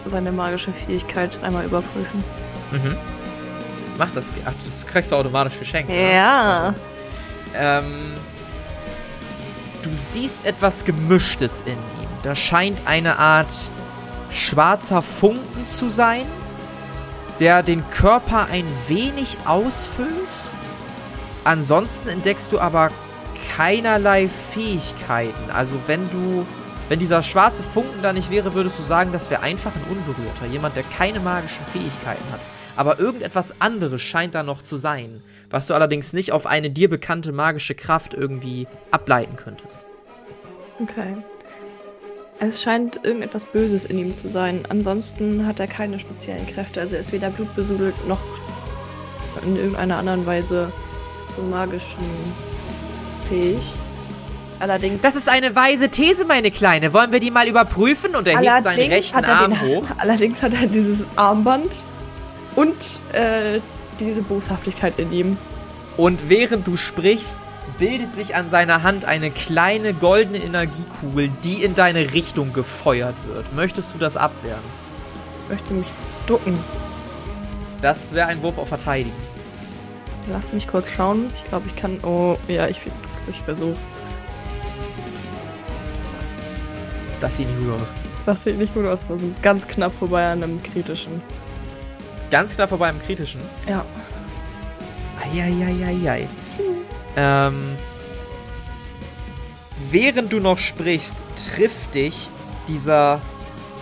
seine magische Fähigkeit einmal überprüfen. Mhm. Mach das. Ach, das kriegst du automatisch geschenkt. oder? Ja. Ähm, du siehst etwas Gemischtes in ihm. Da scheint eine Art schwarzer Funken zu sein, der den Körper ein wenig ausfüllt. Ansonsten entdeckst du aber keinerlei Fähigkeiten. Also wenn du, wenn dieser schwarze Funken da nicht wäre, würdest du sagen, das wäre einfach ein Unberührter. Jemand, der keine magischen Fähigkeiten hat. Aber irgendetwas anderes scheint da noch zu sein, was du allerdings nicht auf eine dir bekannte magische Kraft irgendwie ableiten könntest. Okay. Es scheint irgendetwas Böses in ihm zu sein. Ansonsten hat er keine speziellen Kräfte. Also er ist weder blutbesudelt noch in irgendeiner anderen Weise zum Magischen fähig. Allerdings. Das ist eine weise These, meine Kleine. Wollen wir die mal überprüfen? Und er hebt seinen rechten hat Arm den, hoch. *laughs* Allerdings hat er dieses Armband und äh, diese Boshaftigkeit in ihm. Und während du sprichst, bildet sich an seiner Hand eine kleine goldene Energiekugel, die in deine Richtung gefeuert wird. Möchtest du das abwehren? Ich möchte mich ducken. Das wäre ein Wurf auf Verteidigen. Lass mich kurz schauen. Ich glaube, ich kann. Oh, ja, ich, ich versuch's. Das sieht nicht gut aus. Das sieht nicht gut aus. Das ist ganz knapp vorbei an einem kritischen. Ganz knapp vorbei im Kritischen. Ja. Eieieiei. Ähm, während du noch sprichst, trifft dich dieser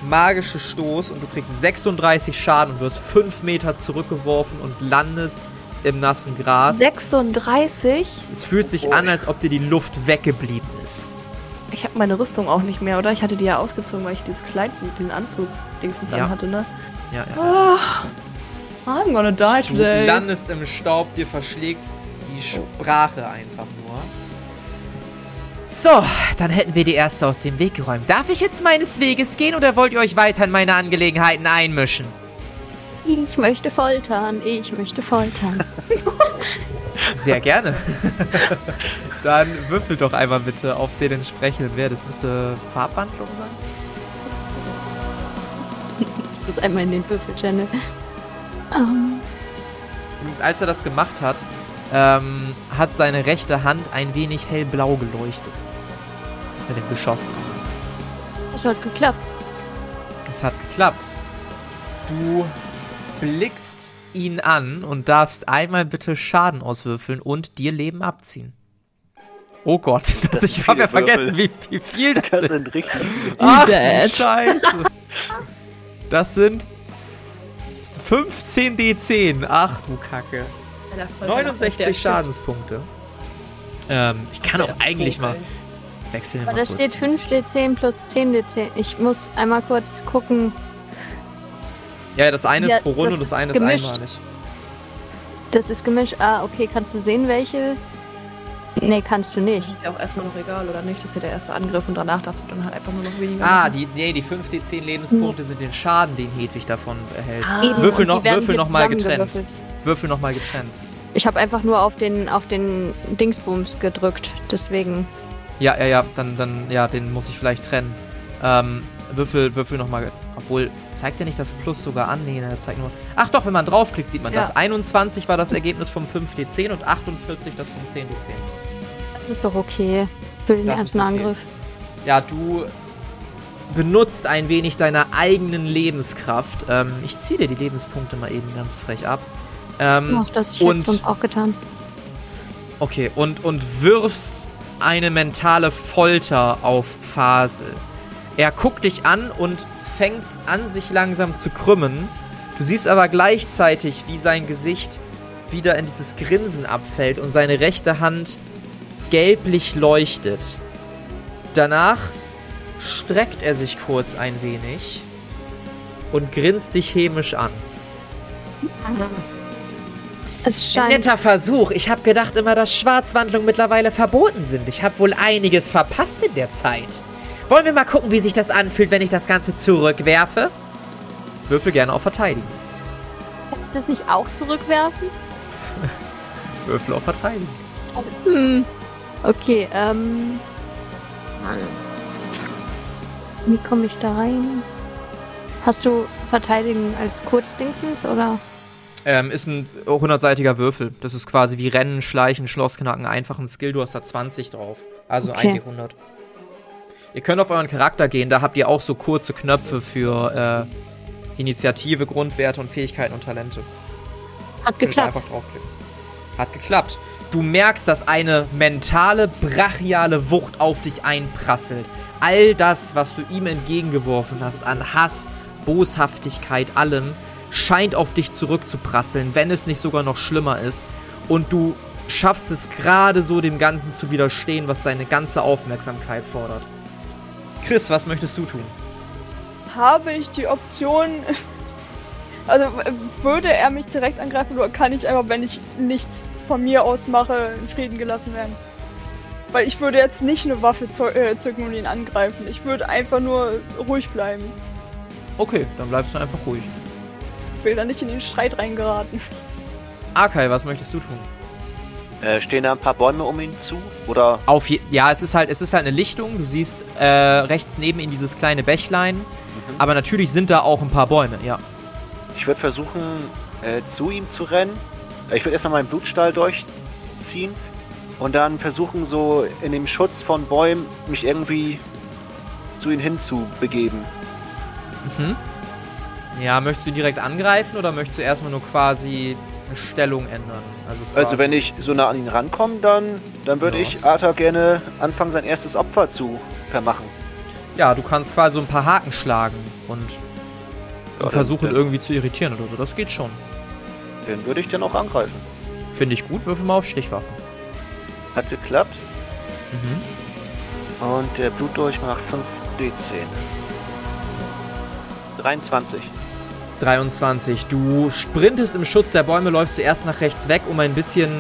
magische Stoß und du kriegst 36 Schaden und wirst 5 Meter zurückgeworfen und landest im nassen Gras. 36? Es fühlt sich an, als ob dir die Luft weggeblieben ist. Ich habe meine Rüstung auch nicht mehr, oder? Ich hatte die ja ausgezogen, weil ich dieses Kleid mit diesem Anzug dingsens Ja. anhatte, ne? Ja, ja. Oh, I'm gonna die Du today. landest im Staub, dir verschlägst die Sprache einfach nur. So, dann hätten wir die erste aus dem Weg geräumt. Darf ich jetzt meines Weges gehen oder wollt ihr euch weiter in meine Angelegenheiten einmischen? Ich möchte foltern, ich möchte foltern. *laughs* Sehr gerne. *laughs* dann würfel doch einmal bitte auf den entsprechenden Wert. Das müsste Farbwandlung sein. Ich muss einmal in den Würfel-Channel. Ähm, Übrigens, als er das gemacht hat, ähm, hat seine rechte Hand ein wenig hellblau geleuchtet. Als mit dem geschossen. das hat geklappt. Es hat geklappt. Du blickst ihn an und darfst einmal bitte Schaden auswürfeln und dir Leben abziehen. Oh Gott, *laughs* das, Das ich habe ja vergessen, wie, wie viel das, Das ist. sind richtig. *laughs* Ach. Scheiße. Das sind 15 D10. Ach du Kacke. 69 Schadenspunkte. Ähm, ich kann auch eigentlich mal wechseln. Aber da steht 5d10 plus 10d10. Ich muss einmal kurz gucken. Ja, das eine Ja, ist pro Runde das und das ist eine ist gemischt. einmalig. Das ist gemischt. Ah, okay. Kannst du sehen, welche? Nee, kannst du Das nicht. ist ja auch erstmal noch egal, oder nicht? Das ist ja der erste Angriff und danach darfst du dann halt einfach nur noch weniger. Ah, machen. die, nee, die 5 D10 Lebenspunkte sind den Schaden, den Hedwig davon erhält. Ah. Eben, Würfel noch- Würfel hier noch mal getrennt. Würfel nochmal getrennt. Ich habe einfach nur auf den, auf den Dingsbums gedrückt. Deswegen. Ja, ja, ja, dann, dann, ja, den muss ich vielleicht trennen. Ähm, Würfel, Würfel nochmal. Obwohl, zeigt er nicht das Plus sogar an? Nee, er zeigt nur. Ach doch, wenn man draufklickt, sieht man Ja. das. 21 war das Ergebnis vom 5D10 und 48 das vom 10D10. Das ist doch okay. Für den Das ersten okay. Angriff. Ja, du benutzt ein wenig deiner eigenen Lebenskraft. Ähm, ich ziehe dir die Lebenspunkte mal eben ganz frech ab. Ähm, Ach, das ich und- jetzt sonst auch getan. Okay, und, und wirfst eine mentale Folter auf Fasel. Er guckt dich an und fängt an, sich langsam zu krümmen. Du siehst aber gleichzeitig, wie sein Gesicht wieder in dieses Grinsen abfällt und seine rechte Hand gelblich leuchtet. Danach streckt er sich kurz ein wenig und grinst dich hämisch an. Es Ein scheint. netter Versuch. Ich habe gedacht immer, dass Schwarzwandlungen mittlerweile verboten sind. Ich habe wohl einiges verpasst in der Zeit. Wollen wir mal gucken, wie sich das anfühlt, wenn ich das Ganze zurückwerfe? Würfel gerne auf Verteidigen. Kann ich das nicht auch zurückwerfen? *laughs* Würfel auf Verteidigen. Hm. Okay, ähm. Wie komme ich da rein? Hast du Verteidigen als Kurzdingsens oder? Ähm, ist ein 100-seitiger Würfel. Das ist quasi wie Rennen, Schleichen, Schlossknacken, einfachen Skill. Du hast da 20 drauf. Also Okay. 1 D100. Ihr könnt auf euren Charakter gehen. Da habt ihr auch so kurze Knöpfe für äh, Initiative, Grundwerte und Fähigkeiten und Talente. Hat geklappt. einfach draufklicken. Hat geklappt. Du merkst, dass eine mentale, brachiale Wucht auf dich einprasselt. All das, was du ihm entgegengeworfen hast, an Hass, Boshaftigkeit, allem, scheint auf dich zurückzuprasseln, wenn es nicht sogar noch schlimmer ist. Und du schaffst es gerade so, dem Ganzen zu widerstehen, was seine ganze Aufmerksamkeit fordert. Chris, was möchtest du tun? Habe ich die Option. *laughs* Also würde er mich direkt angreifen oder kann ich einfach, wenn ich nichts von mir aus mache, in Frieden gelassen werden? Weil ich würde jetzt nicht eine Waffe äh, zücken und ihn angreifen. Ich würde einfach nur ruhig bleiben. Okay, dann bleibst du einfach ruhig. Ich will da nicht in den Streit reingeraten. *laughs* Akai, was möchtest du tun? Äh, stehen da ein paar Bäume um ihn zu? Oder Auf je ja, es ist halt, es ist halt eine Lichtung. Du siehst äh, rechts neben ihm dieses kleine Bächlein. Aber natürlich sind da auch ein paar Bäume, ja. ich würde versuchen, äh, zu ihm zu rennen. Ich würde erstmal meinen Blutstall durchziehen und dann versuchen, so in dem Schutz von Bäumen mich irgendwie zu ihm hinzubegeben. Mhm. Ja, möchtest du ihn direkt angreifen oder möchtest du erstmal nur quasi eine Stellung ändern? Also, Also wenn ich so nah an ihn rankomme, dann, dann würde Ja. ich Arthur gerne anfangen, sein erstes Opfer zu vermachen. Ja, du kannst quasi so ein paar Haken schlagen und, dann- versuchen dann, irgendwie zu irritieren oder so. Das geht schon. Den würde ich dann auch angreifen. Finde ich gut. Würfel mal auf Stichwaffen. Hat geklappt. Mhm. Und der Blutdurch macht 5 D10. 23. 23. Du sprintest im Schutz der Bäume, läufst du erst nach rechts weg, um ein bisschen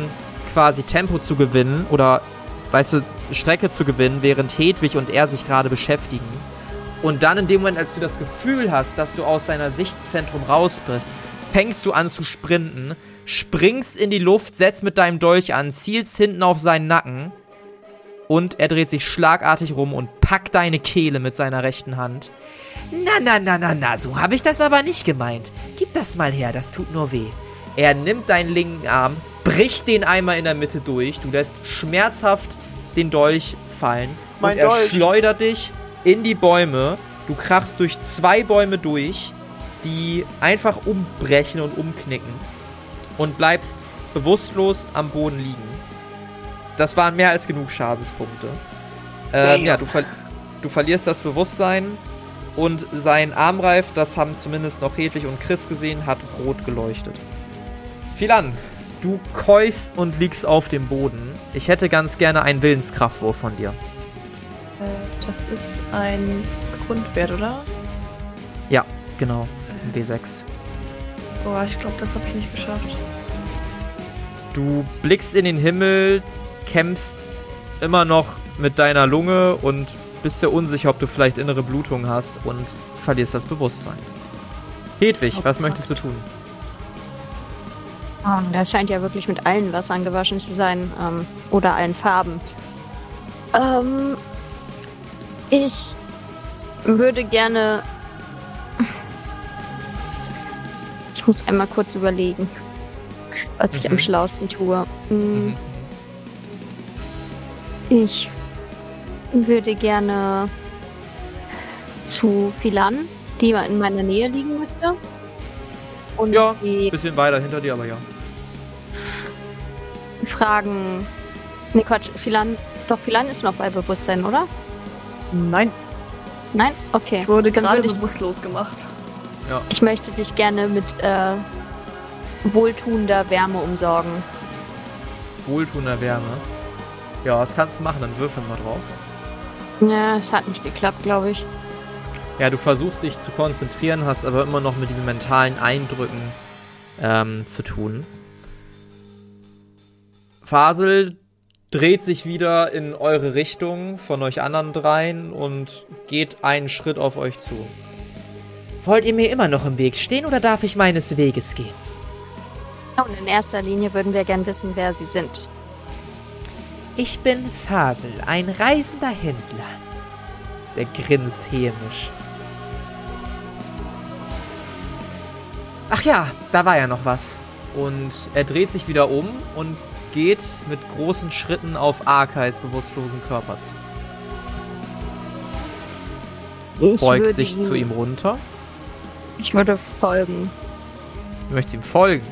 quasi Tempo zu gewinnen oder, weißt du, Strecke zu gewinnen, während Hedwig und er sich gerade beschäftigen. Und dann in dem Moment, als du das Gefühl hast, dass du aus seiner Sichtzentrum raus bist, fängst du an zu sprinten, springst in die Luft, setzt mit deinem Dolch an, zielst hinten auf seinen Nacken und er dreht sich schlagartig rum und packt deine Kehle mit seiner rechten Hand. Na, na, na, na, na, so habe ich das aber nicht gemeint. Gib das mal her, das tut nur weh. Er nimmt deinen linken Arm, bricht den einmal in der Mitte durch, du lässt schmerzhaft den Dolch fallen Mein und er Dolch. schleudert dich in die Bäume. Du krachst durch zwei Bäume durch, die einfach umbrechen und umknicken und bleibst bewusstlos am Boden liegen. Das waren mehr als genug Schadenspunkte. Ähm, ja, du, ver du verlierst das Bewusstsein und sein Armreif, das haben zumindest noch Hedwig und Chris gesehen, hat rot geleuchtet. Philan, du keuchst und liegst auf dem Boden. Ich hätte ganz gerne einen Willenskraftwurf von dir. Äh, das ist ein Grundwert, oder? Ja, genau. Ein W6. Boah, ich glaube, das habe ich nicht geschafft. Du blickst in den Himmel, kämpfst immer noch mit deiner Lunge und bist dir unsicher, ob du vielleicht innere Blutung hast und verlierst das Bewusstsein. Hedwig, was möchtest du tun? Oh, der scheint ja wirklich mit allen Wassern gewaschen zu sein. Ähm, oder allen Farben. Ähm, ich würde gerne. Ich muss einmal kurz überlegen, was ich Mhm. am schlausten tue. Mm, Ich würde gerne zu Philan, die in meiner Nähe liegen möchte. Und Ja. die Bisschen weiter hinter dir, aber ja. fragen. Ne, Quatsch, Philan. Doch, Philan ist noch bei Bewusstsein, oder? Nein, Nein? Okay. ich wurde gerade ich, bewusstlos gemacht. ich möchte dich gerne mit äh, wohltuender Wärme umsorgen. Wohltuender Wärme. Ja, was kannst du machen? Dann würfel mal drauf. Ja, es hat nicht geklappt, glaube ich. Ja, du versuchst dich zu konzentrieren, hast aber immer noch mit diesen mentalen Eindrücken ähm, zu tun. Fasel dreht sich wieder in eure Richtung von euch anderen dreien und geht einen Schritt auf euch zu. Wollt ihr mir immer noch im Weg stehen oder darf ich meines Weges gehen? Und in erster Linie würden wir gern wissen, wer sie sind. Ich bin Fasel, ein reisender Händler. Der grinst hämisch. Ach ja, da war ja noch was. Und er dreht sich wieder um und geht mit großen Schritten auf Arkais bewusstlosen Körper zu. Ich Beugt sich zu ihm runter. Ich würde folgen. Du möchtest ihm folgen.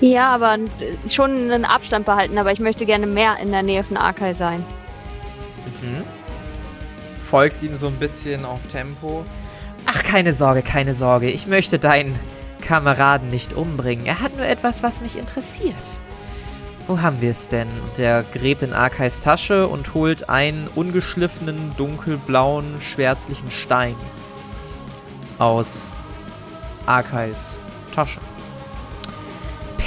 Ja, aber äh, schon einen Abstand behalten, aber ich möchte gerne mehr in der Nähe von Arkai sein. Mhm. Folgst ihm so ein bisschen auf Tempo. Ach, keine Sorge, keine Sorge. Ich möchte deinen Kameraden nicht umbringen. Er hat nur etwas, was mich interessiert. Wo haben wir es denn? Und er gräbt in Arkais Tasche und holt einen ungeschliffenen, dunkelblauen, schwärzlichen Stein aus Arkais Tasche.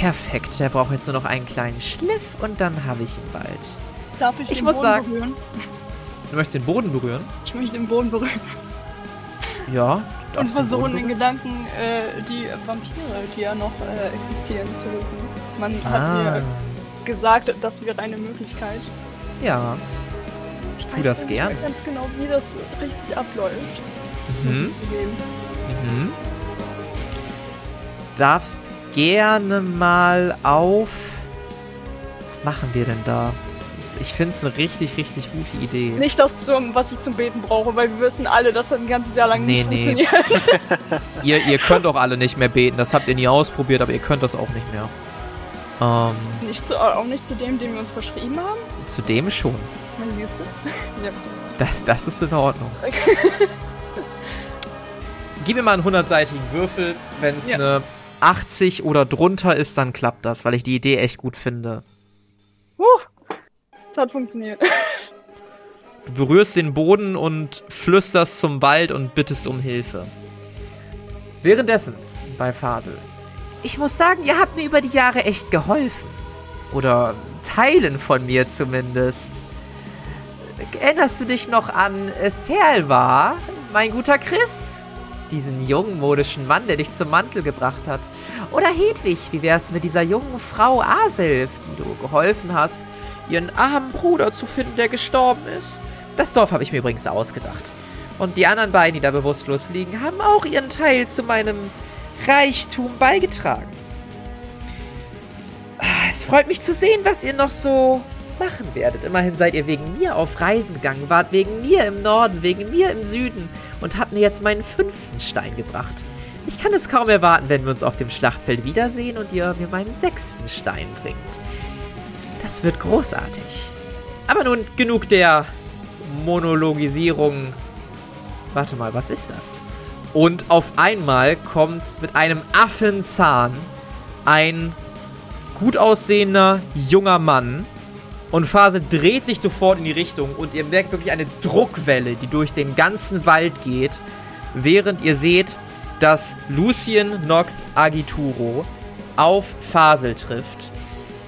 Perfekt, der braucht jetzt nur noch einen kleinen Schliff und dann habe ich ihn bald. Darf ich, Ich den muss Boden sagen- berühren? Du möchtest den Boden berühren? Ich möchte den Boden berühren Ja. und den versuchen, berühren. Gedanken äh, die Vampire, die ja noch äh, existieren, zu rufen. Man Ah, hat mir gesagt, das wäre eine Möglichkeit. ja. Ich Tu weiß das nicht gern. ganz genau, wie das richtig abläuft. Mhm. Mhm. Darfst gerne mal auf. Was machen wir denn da? Ist, ich finde es eine richtig, richtig gute Idee. Nicht das, zum, was ich zum Beten brauche, weil wir wissen alle, dass das ein ganzes Jahr lang Nee, nicht nee. funktioniert. *laughs* *laughs* Ihr, ihr könnt auch alle nicht mehr beten. Das habt ihr nie ausprobiert, aber ihr könnt das auch nicht mehr. Ähm, Nicht zu, auch nicht zu dem, den wir uns verschrieben haben. zu dem schon. Na, siehst du? *laughs* Ja, so. Das, das ist in Ordnung. Okay. Gib mir mal einen 100-seitigen Würfel. Wenn es Ja. eine 80 oder drunter ist, dann klappt das, weil ich die Idee echt gut finde. Huh. Es hat funktioniert. *laughs* Du berührst den Boden und flüsterst zum Wald und bittest um Hilfe. Währenddessen bei Fasel. Ich muss sagen, ihr habt mir über die Jahre echt geholfen. Oder Teilen von mir zumindest. Erinnerst du dich noch an Serlva, mein guter Chris? Diesen jungen modischen Mann, der dich zum Mantel gebracht hat. Oder Hedwig, wie wär's mit dieser jungen Frau Aself, die du geholfen hast, ihren armen Bruder zu finden, der gestorben ist? Das Dorf habe ich mir übrigens ausgedacht. Und die anderen beiden, die da bewusstlos liegen, haben auch ihren Teil zu meinem Reichtum beigetragen. Es freut mich zu sehen, was ihr noch so machen werdet. Immerhin seid ihr wegen mir auf Reisen gegangen, wart wegen mir im Norden, wegen mir im Süden und habt mir jetzt meinen fünften Stein gebracht. Ich kann es kaum erwarten, wenn wir uns auf dem Schlachtfeld wiedersehen und ihr mir meinen sechsten Stein bringt. Das wird großartig. Aber nun genug der Monologisierung. Warte mal, was ist das? Und auf einmal kommt mit einem Affenzahn ein gut aussehender junger Mann. Und Phase dreht sich sofort in die Richtung und ihr merkt wirklich eine Druckwelle, die durch den ganzen Wald geht, während ihr seht, dass Lucien Nox Agituro auf Fasel trifft.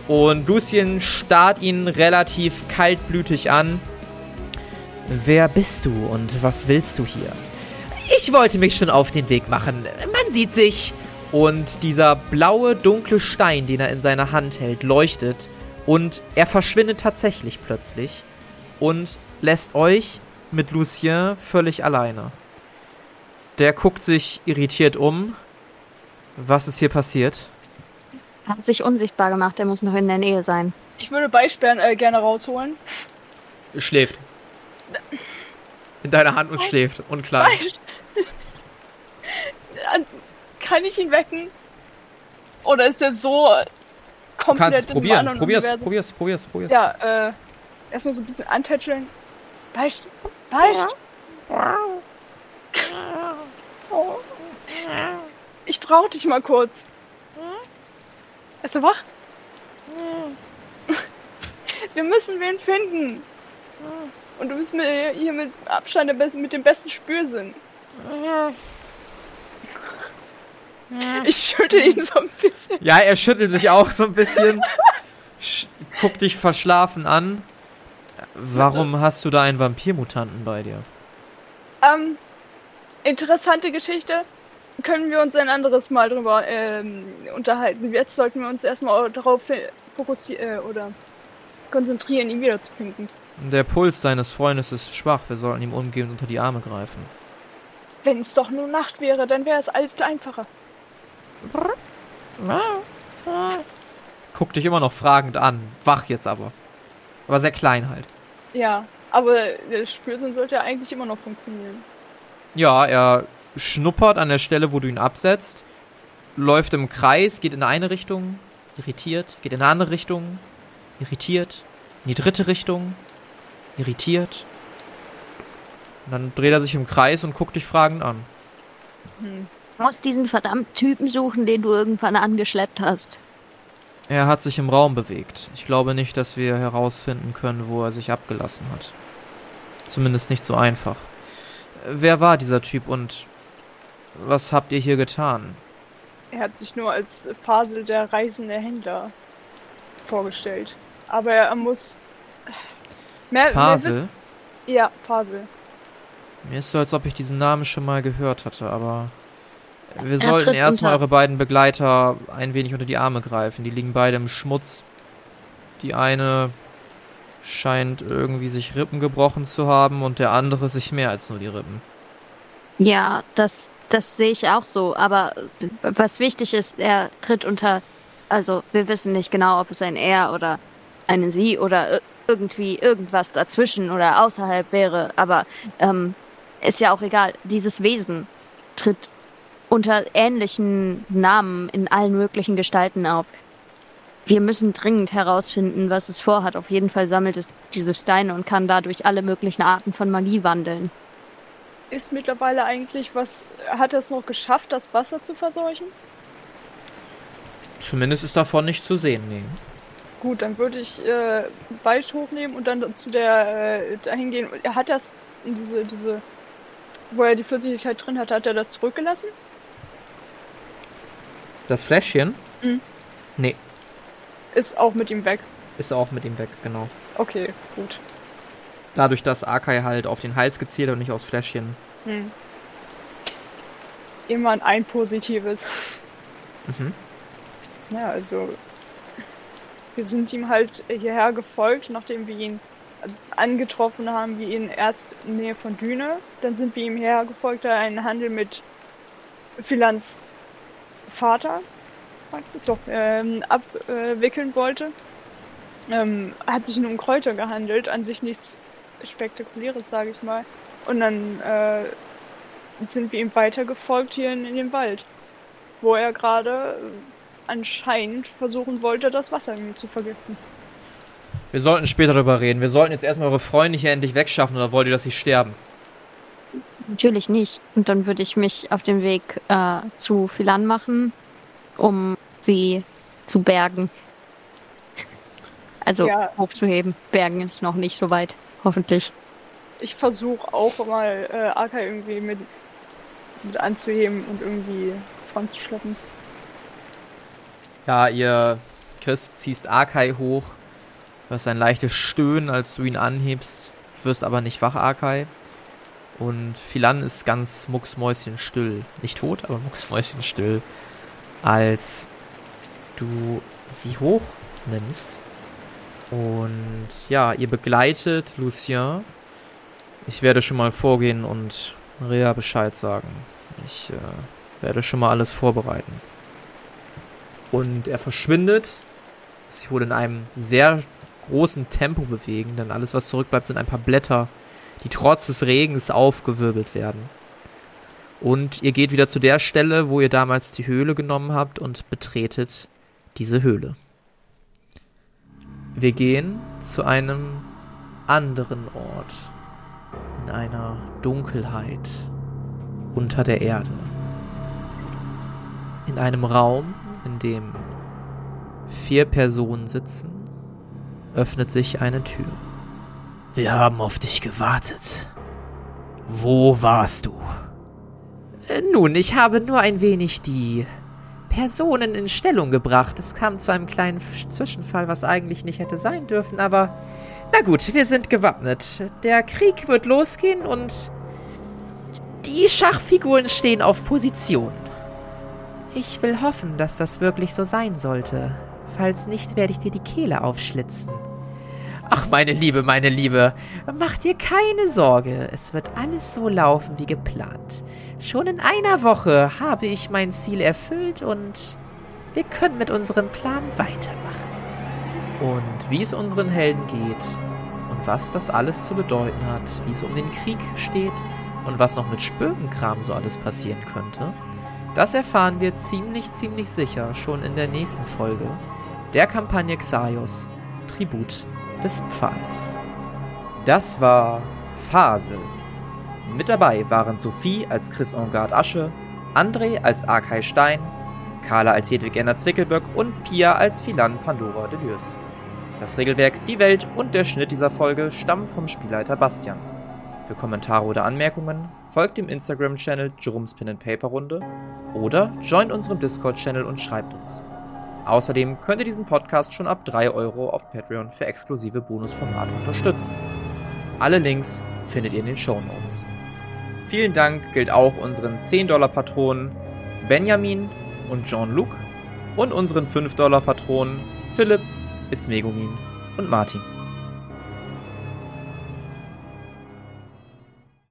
Und Lucien starrt ihn relativ kaltblütig an. Wer bist du und was willst du hier? Ich wollte mich schon auf den Weg machen. Man sieht sich. Und dieser blaue, dunkle Stein, den er in seiner Hand hält, leuchtet. Und er verschwindet tatsächlich plötzlich. Und lässt euch mit Lucien völlig alleine. Der guckt sich irritiert um. Was ist hier passiert? Hat sich unsichtbar gemacht, er muss noch in der Nähe sein. Ich würde Beisperren äh, gerne rausholen. Schläft. In deiner Hand und schläft. Und klein. Beisp- Kann ich ihn wecken? Oder ist er so komplett kannst es probieren. anderen Probier's, Universum? probier's, probier's, probier's. Ja, äh, erstmal so ein bisschen antätscheln. Beicht, beicht. Ich brauch dich mal kurz. Ist er wach? Wir müssen wen finden. Und du bist mir hier mit Abstand der besten, mit dem besten Spürsinn. Ich schüttel ihn so ein bisschen. Ja, er schüttelt sich auch so ein bisschen. Sch- Guckt dich verschlafen an. Warum hast du da einen Vampirmutanten bei dir? Ähm, interessante Geschichte. Können wir uns ein anderes Mal drüber ähm, unterhalten. Jetzt sollten wir uns erstmal darauf fokussieren äh, oder konzentrieren, ihn wiederzufinden. Der Puls deines Freundes ist schwach. Wir sollten ihm umgehend unter die Arme greifen. Wenn es doch nur Nacht wäre, dann wäre es alles einfacher. Guckt dich immer noch fragend an. Wach jetzt aber. Aber sehr klein halt. Ja, aber der Spürsinn sollte ja eigentlich immer noch funktionieren. Ja, er schnuppert an der Stelle, wo du ihn absetzt, läuft im Kreis, geht in eine Richtung, irritiert, geht in eine andere Richtung, irritiert, in die dritte Richtung, irritiert. Und dann dreht er sich im Kreis und guckt dich fragend an. Hm. Du musst diesen verdammten Typen suchen, den du irgendwann angeschleppt hast. Er hat sich im Raum bewegt. Ich glaube nicht, dass wir herausfinden können, wo er sich abgelassen hat. Zumindest nicht so einfach. Wer war dieser Typ und was habt ihr hier getan? Er hat sich nur als Fasel der reisende Händler vorgestellt. Aber er muss Mehr, mehr Fasel? Witz- ja, Fasel. Mir ist so, als ob ich diesen Namen schon mal gehört hatte, aber wir Er sollten erstmal eure beiden Begleiter ein wenig unter die Arme greifen. Die liegen beide im Schmutz. Die eine scheint irgendwie sich Rippen gebrochen zu haben und der andere sich mehr als nur die Rippen. Ja, das, das sehe ich auch so. Aber was wichtig ist, er tritt unter. Also, wir wissen nicht genau, ob es ein Er oder eine Sie oder ir- irgendwie irgendwas dazwischen oder außerhalb wäre. Aber ähm, ist ja auch egal. Dieses Wesen tritt unter ähnlichen Namen in allen möglichen Gestalten auf. Wir müssen dringend herausfinden, was es vorhat. Auf jeden Fall sammelt es diese Steine und kann dadurch alle möglichen Arten von Magie wandeln. Ist mittlerweile eigentlich was. Hat er es noch geschafft, das Wasser zu verseuchen? Zumindest ist davon nicht zu sehen, nee. Gut, dann würde ich äh, Beicht hochnehmen und dann zu der äh, dahin gehen. Er hat das, diese, diese, wo er die Flüssigkeit drin hatte, hat er das zurückgelassen? Das Fläschchen? Mhm. Nee, Ist auch mit ihm weg. ist auch mit ihm weg, genau. Okay, gut. Dadurch, dass Akai halt auf den Hals gezielt und nicht aufs Fläschchen. Hm. Immer ein positives. Mhm. Ja, also wir sind ihm halt hierher gefolgt, nachdem wir ihn also, angetroffen haben, wir ihn erst in Nähe von Düne, dann sind wir ihm hierher gefolgt, da er einen Handel mit Philans Vater doch ähm, abwickeln wollte. Ähm, hat sich nur um Kräuter gehandelt, an sich nichts Spektakuläres, sage ich mal. Und dann äh, sind wir ihm weiter gefolgt hier in, in den Wald, wo er gerade äh, anscheinend versuchen wollte, das Wasser zu vergiften. Wir sollten später darüber reden. Wir sollten jetzt erstmal eure Freunde hier endlich wegschaffen oder wollt ihr, dass sie sterben? Natürlich nicht. Und dann würde ich mich auf den Weg äh, zu Philan machen, um sie zu bergen. Also Ja. hochzuheben. Bergen ist noch nicht so weit, hoffentlich. Ich versuche auch mal äh, Aka irgendwie mit, mit anzuheben und irgendwie voranzuschleppen. Ja, ihr, Chris, du ziehst Akai hoch. Du hörst ein leichtes Stöhnen, als du ihn anhebst, wirst aber nicht wach, Akai. Und Philan ist ganz mucksmäuschenstill. Nicht tot, aber mucksmäuschenstill. Als du sie hochnimmst. Und ja, ihr begleitet Lucien. Ich werde schon mal vorgehen und Rea Bescheid sagen. Ich äh, werde schon mal alles vorbereiten. Und er verschwindet, sich wohl in einem sehr großen Tempo bewegen, denn alles, was zurückbleibt, sind ein paar Blätter, die trotz des Regens aufgewirbelt werden. Und ihr geht wieder zu der Stelle, wo ihr damals die Höhle genommen habt und betretet diese Höhle. Wir gehen zu einem anderen Ort, in einer Dunkelheit unter der Erde. In einem Raum, in dem vier Personen sitzen, öffnet sich eine Tür. Wir haben auf dich gewartet. Wo warst du? Äh, Nun, ich habe nur ein wenig die Personen in Stellung gebracht. Es kam zu einem kleinen Zwischenfall, was eigentlich nicht hätte sein dürfen, aber na gut, wir sind gewappnet. Der Krieg wird losgehen und die Schachfiguren stehen auf Position. Ich will hoffen, dass das wirklich so sein sollte. Falls nicht, werde ich dir die Kehle aufschlitzen. Ach, meine Liebe, meine Liebe, mach dir keine Sorge. Es wird alles so laufen wie geplant. Schon in einer Woche habe ich mein Ziel erfüllt und wir können mit unserem Plan weitermachen. Und wie es unseren Helden geht und was das alles zu bedeuten hat, wie es um den Krieg steht und was noch mit Spökenkram so alles passieren könnte, das erfahren wir ziemlich, ziemlich sicher schon in der nächsten Folge der Kampagne Xaios, Tribut des Pfahls. Das war Phase. Mit dabei waren Sophie als Chris Engard Asche, André als Arkay Stein, Carla als Hedwig Enner Zwickelböck und Pia als Philan Pandora Delürs. Das Regelwerk, die Welt und der Schnitt dieser Folge stammen vom Spielleiter Bastian. Für Kommentare oder Anmerkungen folgt dem Instagram-Channel Jerome's Pen and Paper Runde oder joint unserem Discord-Channel und schreibt uns. Außerdem könnt ihr diesen Podcast schon ab 3 Euro auf Patreon für exklusive Bonusformate unterstützen. Alle Links findet ihr in den Show Notes. Vielen Dank gilt auch unseren 10-Dollar-Patronen Benjamin und Jean-Luc und unseren 5-Dollar-Patronen Philipp, Itzmegumin und Martin.